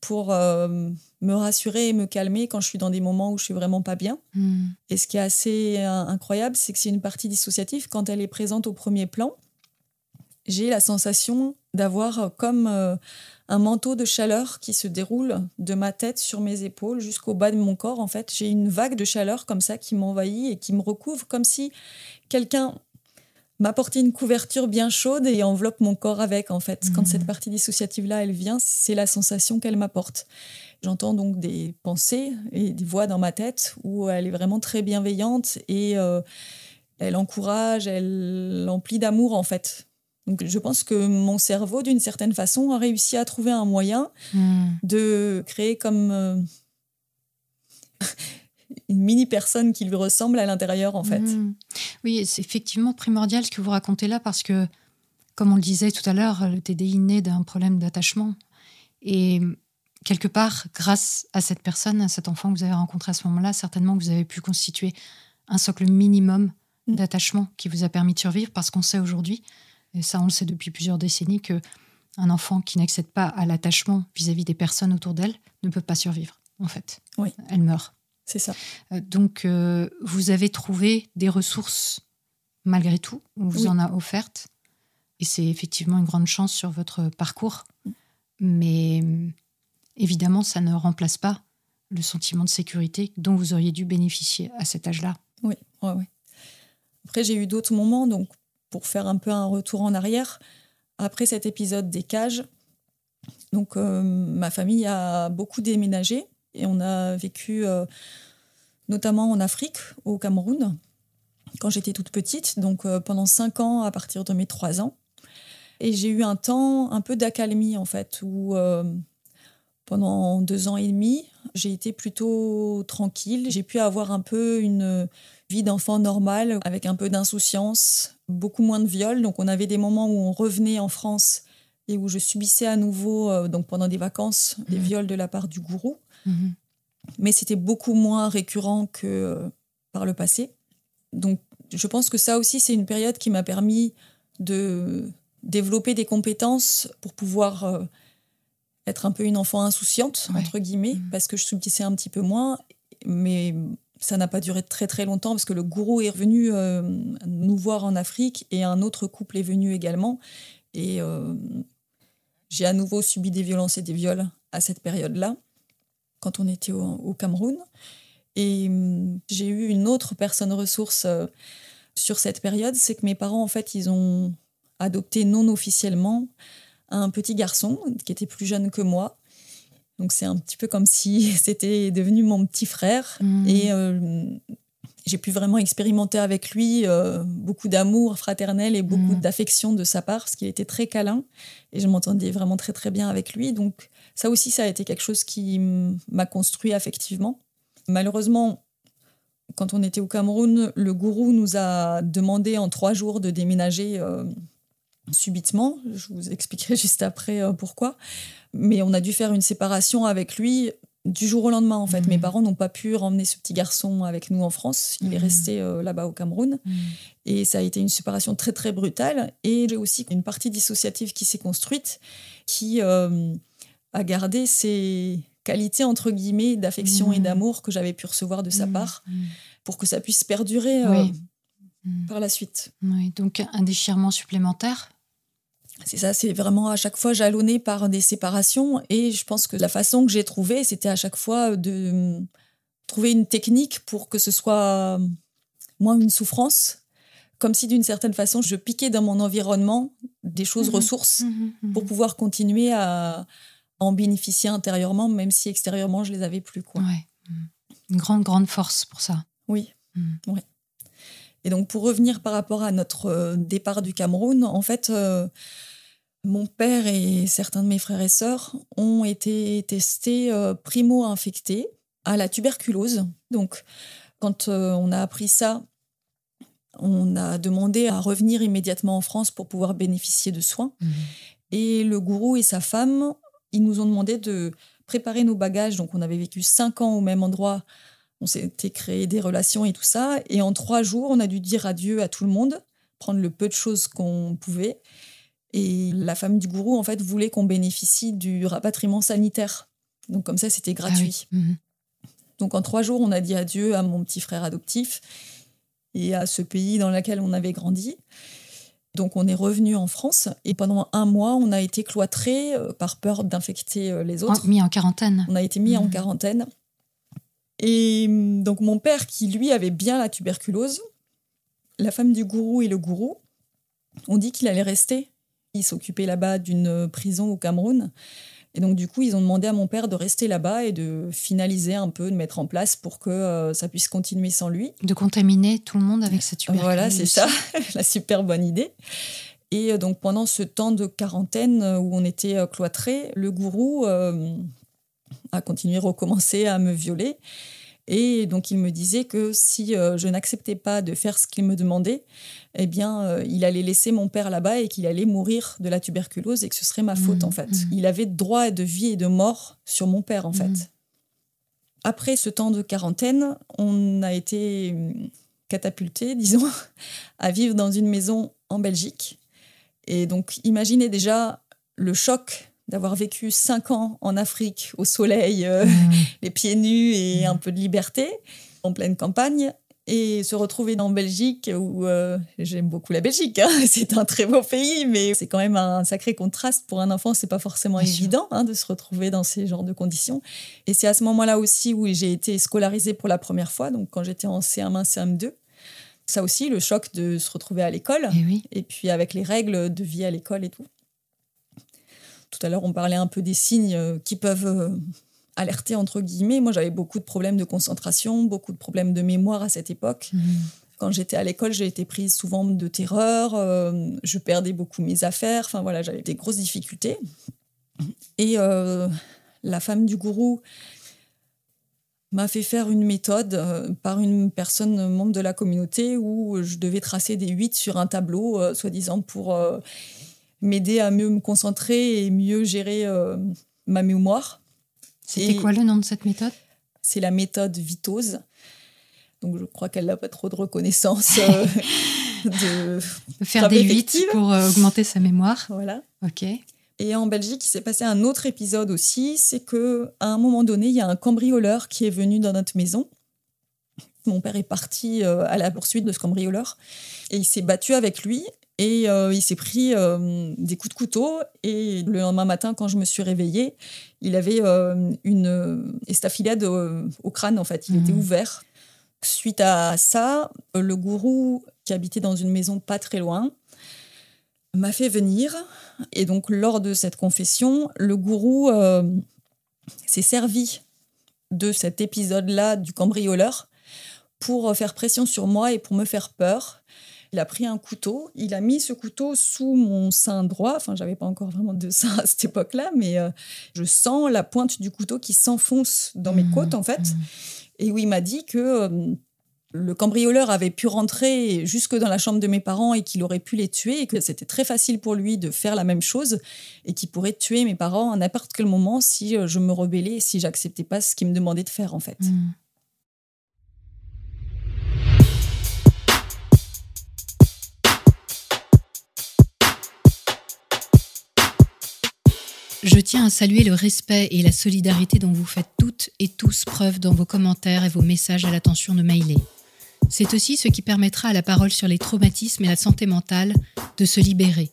C: pour euh, me rassurer et me calmer quand je suis dans des moments où je suis vraiment pas bien.
B: Mhm.
C: Et ce qui est assez euh, incroyable, c'est que c'est une partie dissociative. Quand elle est présente au premier plan, j'ai la sensation d'avoir euh, comme euh, un manteau de chaleur qui se déroule de ma tête sur mes épaules jusqu'au bas de mon corps. En fait, j'ai une vague de chaleur comme ça qui m'envahit et qui me recouvre comme si quelqu'un m'apportait une couverture bien chaude et enveloppe mon corps avec. En fait, quand
B: Mhm.
C: cette partie dissociative-là, elle vient, c'est la sensation qu'elle m'apporte. J'entends donc des pensées et des voix dans ma tête où elle est vraiment très bienveillante et euh, elle encourage, elle emplit d'amour en fait. Donc je pense que mon cerveau, d'une certaine façon, a réussi à trouver un moyen
B: Mhm.
C: de créer comme euh, une mini personne qui lui ressemble à l'intérieur en fait.
B: Mhm. Oui, c'est effectivement primordial ce que vous racontez là parce que, comme on le disait tout à l'heure, le TDI naît d'un problème d'attachement. Et quelque part, grâce à cette personne, à cet enfant que vous avez rencontré à ce moment-là, certainement que vous avez pu constituer un socle minimum
C: Mm.
B: d'attachement qui vous a permis de survivre parce qu'on sait aujourd'hui, et ça on le sait depuis plusieurs décennies, que un enfant qui n'accède pas à l'attachement vis-à-vis des personnes autour d'elle ne peut pas survivre, en fait.
C: Oui.
B: Elle meurt.
C: C'est ça.
B: Euh, Donc, euh, vous avez trouvé des ressources malgré tout, on vous
C: Oui.
B: en a offertes. Et c'est effectivement une grande chance sur votre parcours. Mais évidemment, ça ne remplace pas le sentiment de sécurité dont vous auriez dû bénéficier à cet âge-là.
C: Oui, ouais, ouais. Après, j'ai eu d'autres moments, donc pour faire un peu un retour en arrière, après cet épisode des cages, donc euh, ma famille a beaucoup déménagé et on a vécu euh, notamment en Afrique, au Cameroun, quand j'étais toute petite, donc euh, pendant cinq ans à partir de mes trois ans. Et j'ai eu un temps un peu d'accalmie en fait, où euh, pendant deux ans et demi, j'ai été plutôt tranquille. J'ai pu avoir un peu une vie d'enfant normale avec un peu d'insouciance, beaucoup moins de viols. Donc on avait des moments où on revenait en France et où je subissais à nouveau, euh, donc pendant des vacances, des
B: Mhm.
C: viols de la part du gourou.
B: Mhm.
C: Mais c'était beaucoup moins récurrent que euh, par le passé. Donc je pense que ça aussi, c'est une période qui m'a permis de développer des compétences pour pouvoir euh, être un peu une enfant insouciante,
B: Ouais.
C: entre guillemets,
B: Mhm.
C: parce que je subissais un petit peu moins. Mais ça n'a pas duré très très longtemps parce que le gourou est revenu euh, nous voir en Afrique et un autre couple est venu également. Et euh, j'ai à nouveau subi des violences et des viols à cette période-là, quand on était au, au Cameroun. Et hum, j'ai eu une autre personne ressource euh, sur cette période, c'est que mes parents, en fait, ils ont adopté non officiellement un petit garçon qui était plus jeune que moi. Donc c'est un petit peu comme si [LAUGHS] c'était devenu mon petit frère.
B: Mhm.
C: Et euh, j'ai pu vraiment expérimenter avec lui euh, beaucoup d'amour fraternel et beaucoup
B: Mhm.
C: d'affection de sa part, parce qu'il était très câlin. Et je m'entendais vraiment très très bien avec lui. Donc ça aussi, ça a été quelque chose qui m'a construit affectivement. Malheureusement, quand on était au Cameroun, le gourou nous a demandé en trois jours de déménager euh, subitement. Je vous expliquerai [LAUGHS] juste après euh, pourquoi. Mais on a dû faire une séparation avec lui du jour au lendemain, en fait.
B: Mhm.
C: Mes parents n'ont pas pu ramener ce petit garçon avec nous en France. Il est
B: Mhm.
C: resté euh, là-bas au Cameroun.
B: Mhm.
C: Et ça a été une séparation très, très brutale. Et j'ai aussi une partie dissociative qui s'est construite, qui a gardé ces qualités, entre guillemets, d'affection et
B: Mhm.
C: d'amour que j'avais pu recevoir de sa
B: Mhm.
C: part, pour que ça puisse perdurer euh,
B: Oui. Mhm.
C: par la suite.
B: Oui, donc un déchirement supplémentaire?
C: C'est ça, c'est vraiment à chaque fois jalonné par des séparations. Et je pense que la façon que j'ai trouvée, c'était à chaque fois de euh, trouver une technique pour que ce soit moins une souffrance. Comme si d'une certaine façon, je piquais dans mon environnement des choses
B: Mhm.
C: ressources
B: Mhm, mhm.
C: pour pouvoir continuer à en bénéficier intérieurement, même si extérieurement, je les avais plus. Quoi.
B: Ouais. Mhm. Une grande, grande force pour ça.
C: Oui. Ouais. Et donc, pour revenir par rapport à notre euh, départ du Cameroun, en fait, euh, Mon père et certains de mes frères et sœurs ont été testés euh, primo-infectés à la tuberculose. Donc, quand euh, on a appris ça, on a demandé à revenir immédiatement en France pour pouvoir bénéficier de soins.
B: Mhm.
C: Et le gourou et sa femme, ils nous ont demandé de préparer nos bagages. Donc, on avait vécu cinq ans au même endroit. On s'était créé des relations et tout ça. Et en trois jours, on a dû dire adieu à tout le monde, prendre le peu de choses qu'on pouvait. Et la femme du gourou, en fait, voulait qu'on bénéficie du rapatriement sanitaire. Donc, comme ça, c'était
B: Ah
C: gratuit.
B: oui. Mhm.
C: Donc en trois jours, on a dit adieu à mon petit frère adoptif et à ce pays dans lequel on avait grandi. Donc on est revenu en France et pendant un mois, on a été cloîtrés euh, par peur d'infecter euh, les autres.
B: Mis en quarantaine.
C: On a été mis en
B: Mhm.
C: quarantaine. Et hum, donc mon père, qui lui avait bien la tuberculose, la femme du gourou et le gourou, ont dit qu'il allait rester. Il s'occupait là-bas d'une prison au Cameroun. Et donc du coup, ils ont demandé à mon père de rester là-bas et de finaliser un peu, de mettre en place pour que euh, ça puisse continuer sans lui.
B: De contaminer tout le monde avec sa tuberculose.
C: Voilà, c'est ça, [LAUGHS] la super bonne idée. Et euh, donc pendant ce temps de quarantaine euh, où on était cloîtrés, le gourou euh, a continué, recommencé à me violer. Et donc il me disait que si euh, je n'acceptais pas de faire ce qu'il me demandait, eh bien euh, il allait laisser mon père là-bas et qu'il allait mourir de la tuberculose et que ce serait ma faute
B: Mhm,
C: en fait.
B: mhm.
C: Il avait droit de vie et de mort sur mon père en fait.
B: Mhm.
C: Après ce temps de quarantaine, on a été hum, catapulté, [LAUGHS] disons, à vivre dans une maison en Belgique. Et donc, imaginez déjà le choc d'avoir vécu cinq ans en Afrique, au soleil, euh,
B: Mhm. [LAUGHS]
C: les pieds nus et
B: Mhm.
C: un peu de liberté, en pleine campagne, et se retrouver en Belgique, où euh, j'aime beaucoup la Belgique. hein. [LAUGHS] C'est un très beau pays, mais c'est quand même un sacré contraste pour un enfant. C'est pas forcément
B: Bien
C: évident hein, de se retrouver dans ces genres de conditions. Et c'est à ce moment-là aussi où j'ai été scolarisée pour la première fois, donc quand j'étais en CM1, CM2. Ça aussi, le choc de se retrouver à l'école
B: Eh oui.
C: et puis avec les règles de vie à l'école et tout. Tout à l'heure, on parlait un peu des signes euh, qui peuvent euh, alerter, entre guillemets. Moi, j'avais beaucoup de problèmes de concentration, beaucoup de problèmes de mémoire à cette époque.
B: Mhm.
C: Quand j'étais à l'école, j'ai été prise souvent de terreur, euh, je perdais beaucoup mes affaires, enfin voilà, j'avais des grosses difficultés. Et euh, la femme du gourou m'a fait faire une méthode euh, par une personne membre de la communauté où je devais tracer des 8 sur un tableau, soi-disant pour m'aider à mieux me concentrer et mieux gérer euh, ma mémoire.
B: C'était quoi le nom de cette méthode?
C: C'est la méthode Vitose. Donc je crois qu'elle n'a pas trop de reconnaissance euh, [LAUGHS] de
B: Faire des 8
C: effective.
B: pour euh, augmenter sa mémoire.
C: voilà.
B: Ok.
C: Et en Belgique, il s'est passé un autre épisode aussi, c'est que à un moment donné, il y a un cambrioleur qui est venu dans notre maison. Mon père est parti à la poursuite de ce cambrioleur et il s'est battu avec lui et euh, il s'est pris euh, des coups de couteau et le lendemain matin, quand je me suis réveillée, il avait euh, une estafilade au, au crâne en fait, il était ouvert. Suite à ça, le gourou qui habitait dans une maison pas très loin m'a fait venir et donc, lors de cette confession, le gourou s'est servi de cet épisode-là du cambrioleur pour faire pression sur moi et pour me faire peur. Il a pris un couteau, il a mis ce couteau sous mon sein droit. Enfin, j'avais pas encore vraiment de sein [LAUGHS] à cette époque-là, mais euh, je sens la pointe du couteau qui s'enfonce dans mes
B: Mhm,
C: côtes, en fait.
B: mhm.
C: Et où il m'a dit que euh, le cambrioleur avait pu rentrer jusque dans la chambre de mes parents et qu'il aurait pu les tuer et que c'était très facile pour lui de faire la même chose et qu'il pourrait tuer mes parents à n'importe quel moment si euh, je me rebellais si j'acceptais pas ce qu'il me demandait de faire en fait.
B: Mhm. Je tiens à saluer le respect et la solidarité dont vous faites toutes et tous preuve dans vos commentaires et vos messages à l'attention de Maïlé. C'est aussi ce qui permettra à la parole sur les traumatismes et la santé mentale de se libérer.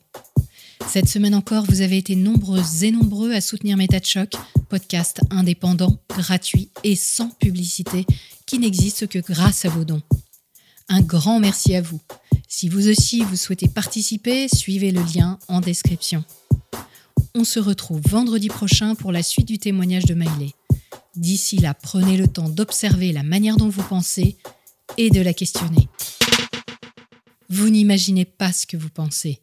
B: Cette semaine encore, vous avez été nombreuses et nombreux à soutenir Méta de Choc, podcast indépendant, gratuit et sans publicité qui n'existe que grâce à vos dons. Un grand merci à vous. Si vous aussi vous souhaitez participer, suivez le lien en description. On se retrouve vendredi prochain pour la suite du témoignage de Maïlé. D'ici là, prenez le temps d'observer la manière dont vous pensez et de la questionner. Vous n'imaginez pas ce que vous pensez.